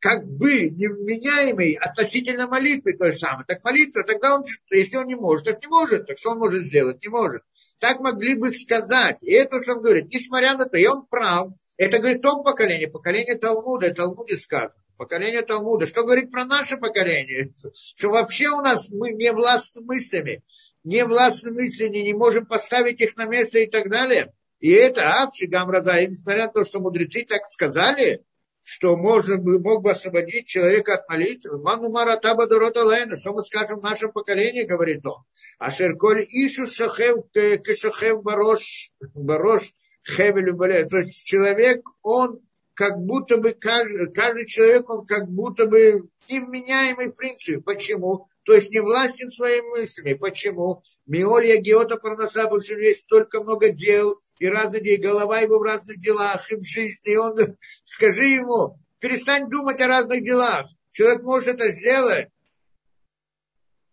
как бы невменяемый относительно молитвы той самой. Так молитва, тогда он, если он не может, так не может, так что он может сделать? Не может. Так могли бы сказать. И это, что он говорит, несмотря на то, и он прав, это говорит о том поколении, поколение Талмуда, это Талмуде сказано. Поколение Талмуда. Что говорит про наше поколение? Что вообще у нас мы не властны мыслями, не властны мыслями, не можем поставить их на место и так далее. И это Авчи Гамраза, и несмотря на то, что мудрецы так сказали, что можно, мог бы освободить человека от молитвы. Ману маратаба дорота лайна. Что мы скажем в нашем поколении, говорит он. А шерколь ишу шахев кешахев барош, барош хевелю. То есть человек, он как будто бы, каждый, каждый человек, он как будто бы невменяемый в принципе. Почему? То есть не властен своими мыслями. Почему? Миолья Геота Парнаса, потому что есть столько много дел, и разные дела, голова его в разных делах, и в жизни. И он, скажи ему, перестань думать о разных делах. Человек может это сделать.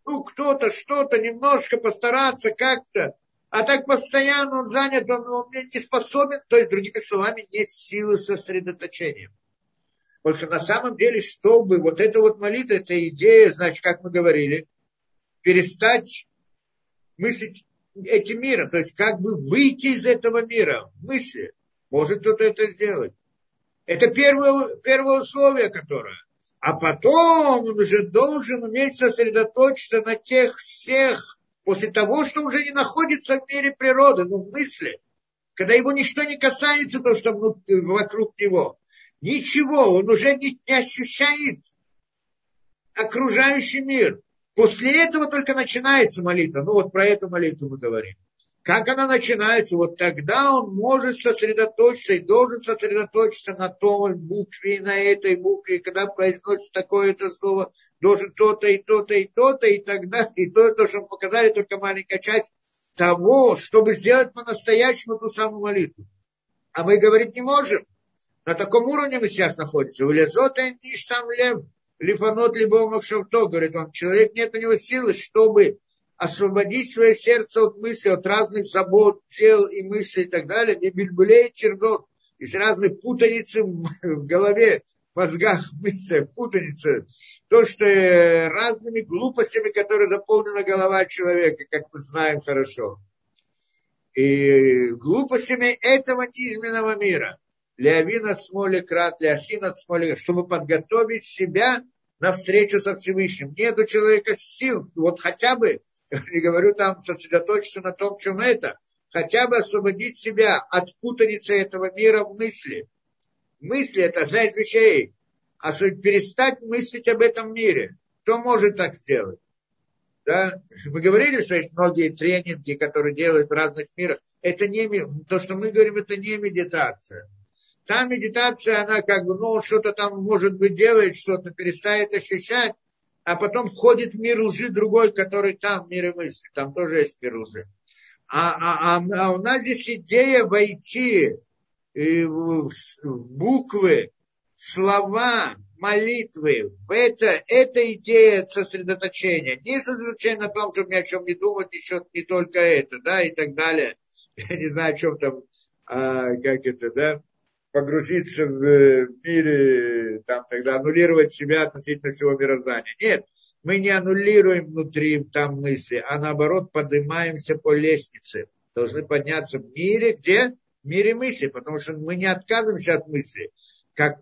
Ну, кто-то, что-то, немножко постараться как-то. А так постоянно он занят, он, он не способен, то есть, другими словами, нет силы сосредоточения. Потому что на самом деле, чтобы вот эта вот молитва, эта идея, значит, как мы говорили, перестать мыслить этим миром, то есть как бы выйти из этого мира в мысли. Может кто-то это сделать. Это первое, первое условие, которое. А потом он уже должен уметь сосредоточиться на тех всех, после того, что уже не находится в мире природы, ну, в мысли. Когда его ничто не касается, то, что вокруг него. Ничего, он уже не, не ощущает окружающий мир. После этого только начинается молитва. Ну вот про эту молитву мы говорим. Как она начинается? Вот тогда он может сосредоточиться и должен сосредоточиться на том букве и на этой букве. Когда произносится такое-то слово, должен то-то и то-то и то-то, и тогда, и то, то, что мы показали, только маленькая часть того, чтобы сделать по-настоящему ту самую молитву. А мы говорить не можем. На таком уровне мы сейчас находимся. Улезота ниш сам лев, лифанот либо махшавто, говорит он, человек нет у него силы, чтобы освободить свое сердце от мыслей, от разных забот, дел и мыслей и так далее, не бельбулей чернот, из разной путаницы в голове, в мозгах, в мыслях, путаница. То, что э, разными глупостями, которые заполнена голова человека, как мы знаем хорошо. И глупостями этого низменного мира – Леовина смоли крат, Леохина смоли, чтобы подготовить себя на встречу со Всевышним. Нет у человека сил, вот хотя бы, не говорю там сосредоточиться на том, чем это, хотя бы освободить себя от путаницы этого мира в мысли. Мысли – это одна из вещей. А перестать мыслить об этом мире. Кто может так сделать? Да? Мы говорили, что есть многие тренинги, которые делают в разных мирах. Это не, то, что мы говорим, это не медитация. Та медитация, она как бы, ну, что-то там, может быть, делает, что-то перестает ощущать, а потом входит в мир лжи другой, который там, мир и мысли, там тоже есть мир лжи. А, а, а, а у нас здесь идея войти э, в буквы, слова, молитвы, это, это идея сосредоточения. Не сосредоточение на том, чтобы ни о чем не думать, еще не только это, да, и так далее. Я не знаю, о чем там а, как это, да, погрузиться в мире, там, тогда аннулировать себя относительно всего мироздания. Нет, мы не аннулируем внутри там мысли, а наоборот поднимаемся по лестнице. Должны подняться в мире, где? В мире мысли, потому что мы не отказываемся от мысли, как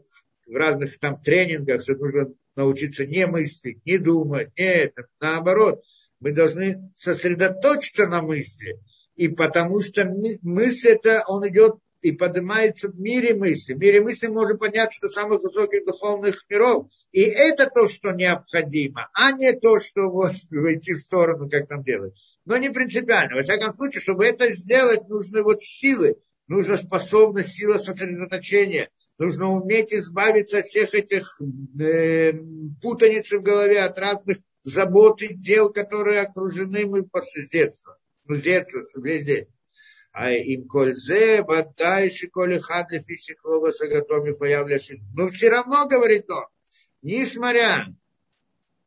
в разных там тренингах, что нужно научиться не мыслить, не думать, не это. Наоборот, мы должны сосредоточиться на мысли. И потому что мысль это, он идет и поднимается в мире мысли. В мире мысли можно подняться до самых высоких духовных миров. И это то, что необходимо, а не то, что вот войти в сторону, как там делать. Но не принципиально. Во всяком случае, чтобы это сделать, нужны вот силы, нужна способность, сила сосредоточения, нужно уметь избавиться от всех этих э, путаниц в голове, от разных забот и дел, которые окружены мы после детства. Ну, с детства, везде. А им кользе, бадай, шиколи хадли фисихлова сагатоми появляется. Но все равно, говорит он, несмотря,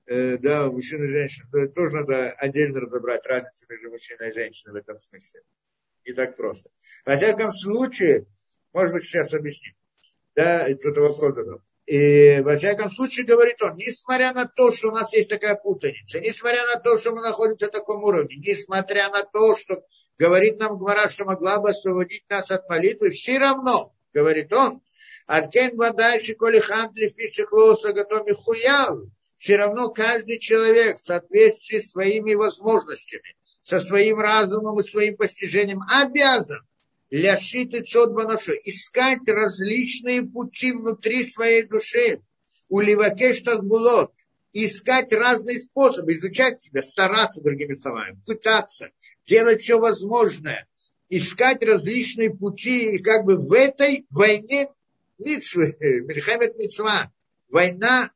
э, да, мужчина и женщина, тоже надо отдельно разобрать разницу между мужчиной и женщиной в этом смысле. Не так просто. Во всяком случае, может быть, сейчас объясним. Да, кто-то вопрос задал. И, во всяком случае, говорит он, несмотря на то, что у нас есть такая путаница, несмотря на то, что мы находимся на таком уровне, несмотря на то, что говорит нам Гмара, что могла бы освободить нас от молитвы, все равно, говорит он, Аркен Вадайши Колихандли Фишихлоса Гатоми Хуяв, все равно каждый человек в соответствии с своими возможностями, со своим разумом и своим постижением обязан ляшит и цодбанашо, искать различные пути внутри своей души, у Ливакеш искать разные способы, изучать себя, стараться, другими словами, пытаться, делать все возможное, искать различные пути, и как бы в этой войне Митсвы, Мельхамед Мицва, война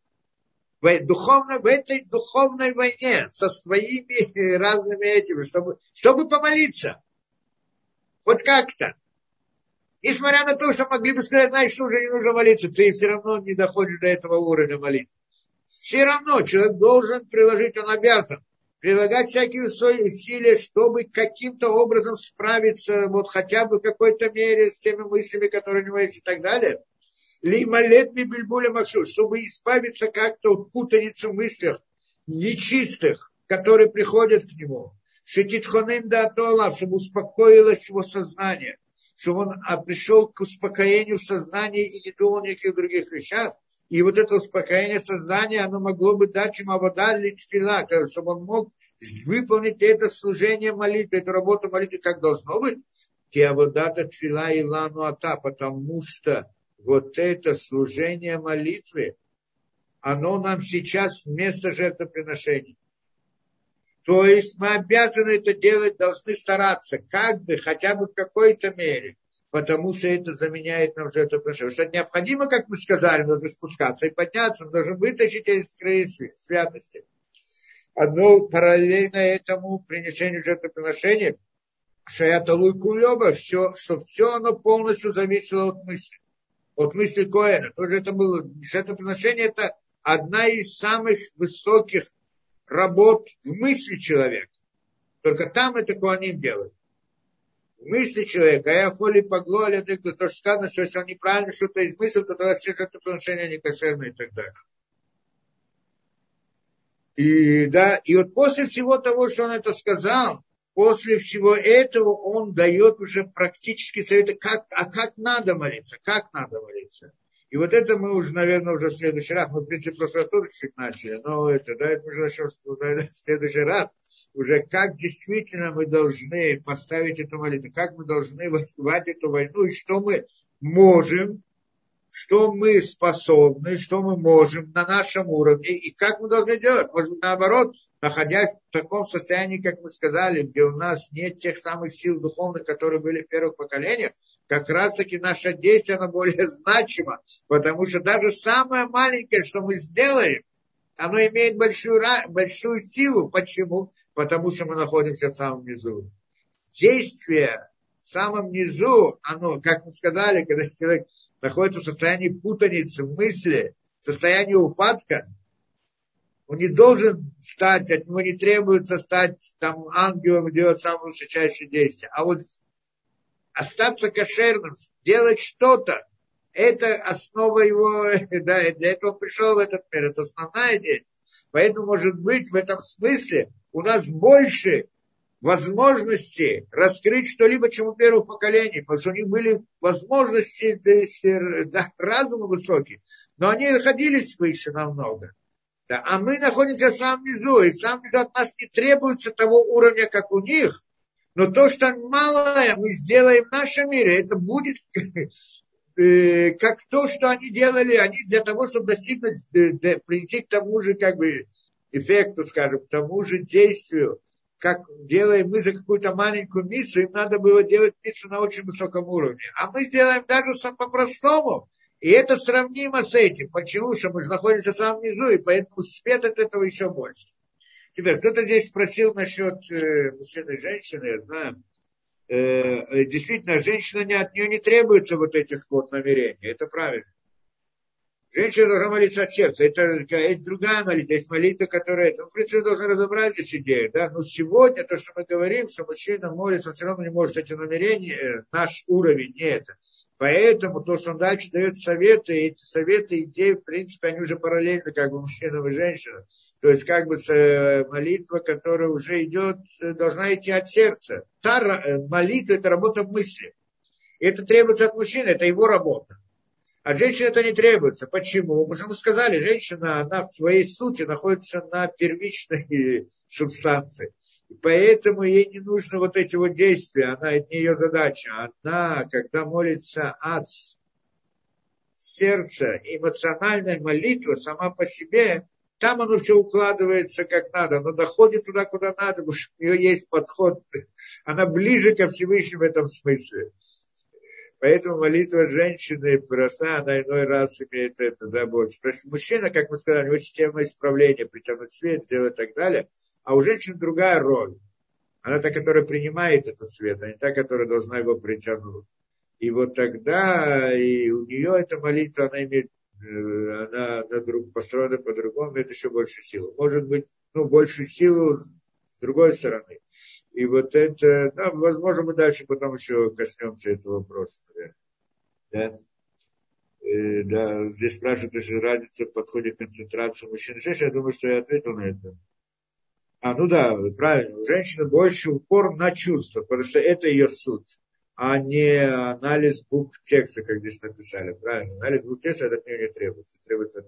духовно, в этой духовной войне со своими разными этими, чтобы, чтобы помолиться. Хоть как-то. Несмотря на то, что могли бы сказать, знаешь, что уже не нужно молиться, ты все равно не доходишь до этого уровня молитвы все равно человек должен приложить, он обязан прилагать всякие усилия, чтобы каким-то образом справиться, вот хотя бы в какой-то мере с теми мыслями, которые у него есть и так далее. Лима летми бельбуля максу, чтобы избавиться как-то от путаницы в мыслях нечистых, которые приходят к нему. Шетитхонен да атуала, чтобы успокоилось его сознание, чтобы он а, пришел к успокоению в сознании и не думал о никаких других вещах, и вот это успокоение сознания, оно могло бы дать ему вода литфила, чтобы он мог выполнить это служение молитвы, эту работу молитвы, как должно быть. Киаводата тфила и лану ата, потому что вот это служение молитвы, оно нам сейчас вместо жертвоприношений. То есть мы обязаны это делать, должны стараться, как бы, хотя бы в какой-то мере потому что это заменяет нам жертвоприношение. Что необходимо, как мы сказали, нужно спускаться и подняться, мы должны вытащить эти скрые святости. Одно параллельно этому принесению жертвоприношения, шаята луйкулеба, все, что все оно полностью зависело от мысли. От мысли Коэна. Тоже это было, жертвоприношение это одна из самых высоких работ в мысли человека. Только там это Коаним делает мысли человека, а я холи поглоли, то, что сказано, что если он неправильно что-то измыслил, то тогда все это отношения некошерные и так далее. И, да, и вот после всего того, что он это сказал, после всего этого он дает уже практически советы, как, а как надо молиться, как надо молиться. И вот это мы уже, наверное, уже в следующий раз, мы, в принципе, просто тоже чуть начали, но это, да, это уже начнем в следующий раз, уже как действительно мы должны поставить эту молитву, как мы должны воевать эту войну, и что мы можем, что мы способны, что мы можем на нашем уровне, и как мы должны делать. Может быть, наоборот, находясь в таком состоянии, как мы сказали, где у нас нет тех самых сил духовных, которые были в первых поколениях, как раз таки наше действие, оно более значимо, потому что даже самое маленькое, что мы сделаем, оно имеет большую, большую силу. Почему? Потому что мы находимся в самом низу. Действие в самом низу, оно, как мы сказали, когда человек находится в состоянии путаницы мысли, в состоянии упадка, он не должен стать, от него не требуется стать там ангелом и делать самые высочайшие действия. А вот остаться кошерным, делать что-то, это основа его, да, для этого пришел в этот мир, это основная идея. Поэтому, может быть, в этом смысле у нас больше возможности раскрыть что-либо, чем у первых поколений, потому что у них были возможности, то есть, да, разума высокие, но они находились выше намного. Да, а мы находимся в самом низу, и в самом низу от нас не требуется того уровня, как у них, но то, что малое мы сделаем в нашем мире, это будет э, как то, что они делали, они для того, чтобы достигнуть, э, прийти к тому же как бы эффекту, скажем, к тому же действию, как делаем мы за какую-то маленькую миссию, им надо было делать миссию на очень высоком уровне. А мы сделаем даже по-простому, и это сравнимо с этим. Почему? Что мы же находимся в самом низу, и поэтому свет от этого еще больше. Теперь, кто-то здесь спросил насчет э, мужчины и женщины, я знаю. Э, э, действительно, женщина не, от нее не требуется вот этих вот намерений. Это правильно. Женщина должна молиться от сердца. Это есть другая молитва, есть молитва, которая... Ну, в принципе, должны разобрать здесь идею. Да? Но сегодня то, что мы говорим, что мужчина молится, он все равно не может эти намерения, э, наш уровень не это. Поэтому то, что он дальше дает советы, эти советы, идеи, в принципе, они уже параллельны как бы мужчинам и женщинам. То есть как бы э, молитва, которая уже идет, э, должна идти от сердца. Та молитва – это работа мысли. И это требуется от мужчины, это его работа. От женщины это не требуется. Почему? Потому что мы сказали, женщина, она в своей сути находится на первичной субстанции. И поэтому ей не нужно вот эти вот действия, она, это не ее задача. Она, когда молится от сердца, эмоциональная молитва сама по себе, там оно все укладывается как надо, оно доходит туда, куда надо, потому что у нее есть подход, она ближе ко Всевышнему в этом смысле. Поэтому молитва женщины проста, она иной раз имеет это, да, больше. То есть мужчина, как мы сказали, у него система исправления, притянуть свет, сделать и так далее, а у женщин другая роль. Она та, которая принимает этот свет, а не та, которая должна его притянуть. И вот тогда и у нее эта молитва, она имеет, э, она, она друг, построена по-другому, имеет еще больше силы. Может быть, ну, большую силу с другой стороны. И вот это, да, возможно, мы дальше потом еще коснемся этого вопроса. Да? И, да, здесь спрашивают, если разница в подходе к концентрации мужчин и женщин. Я думаю, что я ответил на это. А, ну да, правильно. У женщины больше упор на чувства, потому что это ее суть, а не анализ букв текста, как здесь написали. Правильно. Анализ букв текста от нее не требуется. Требуется от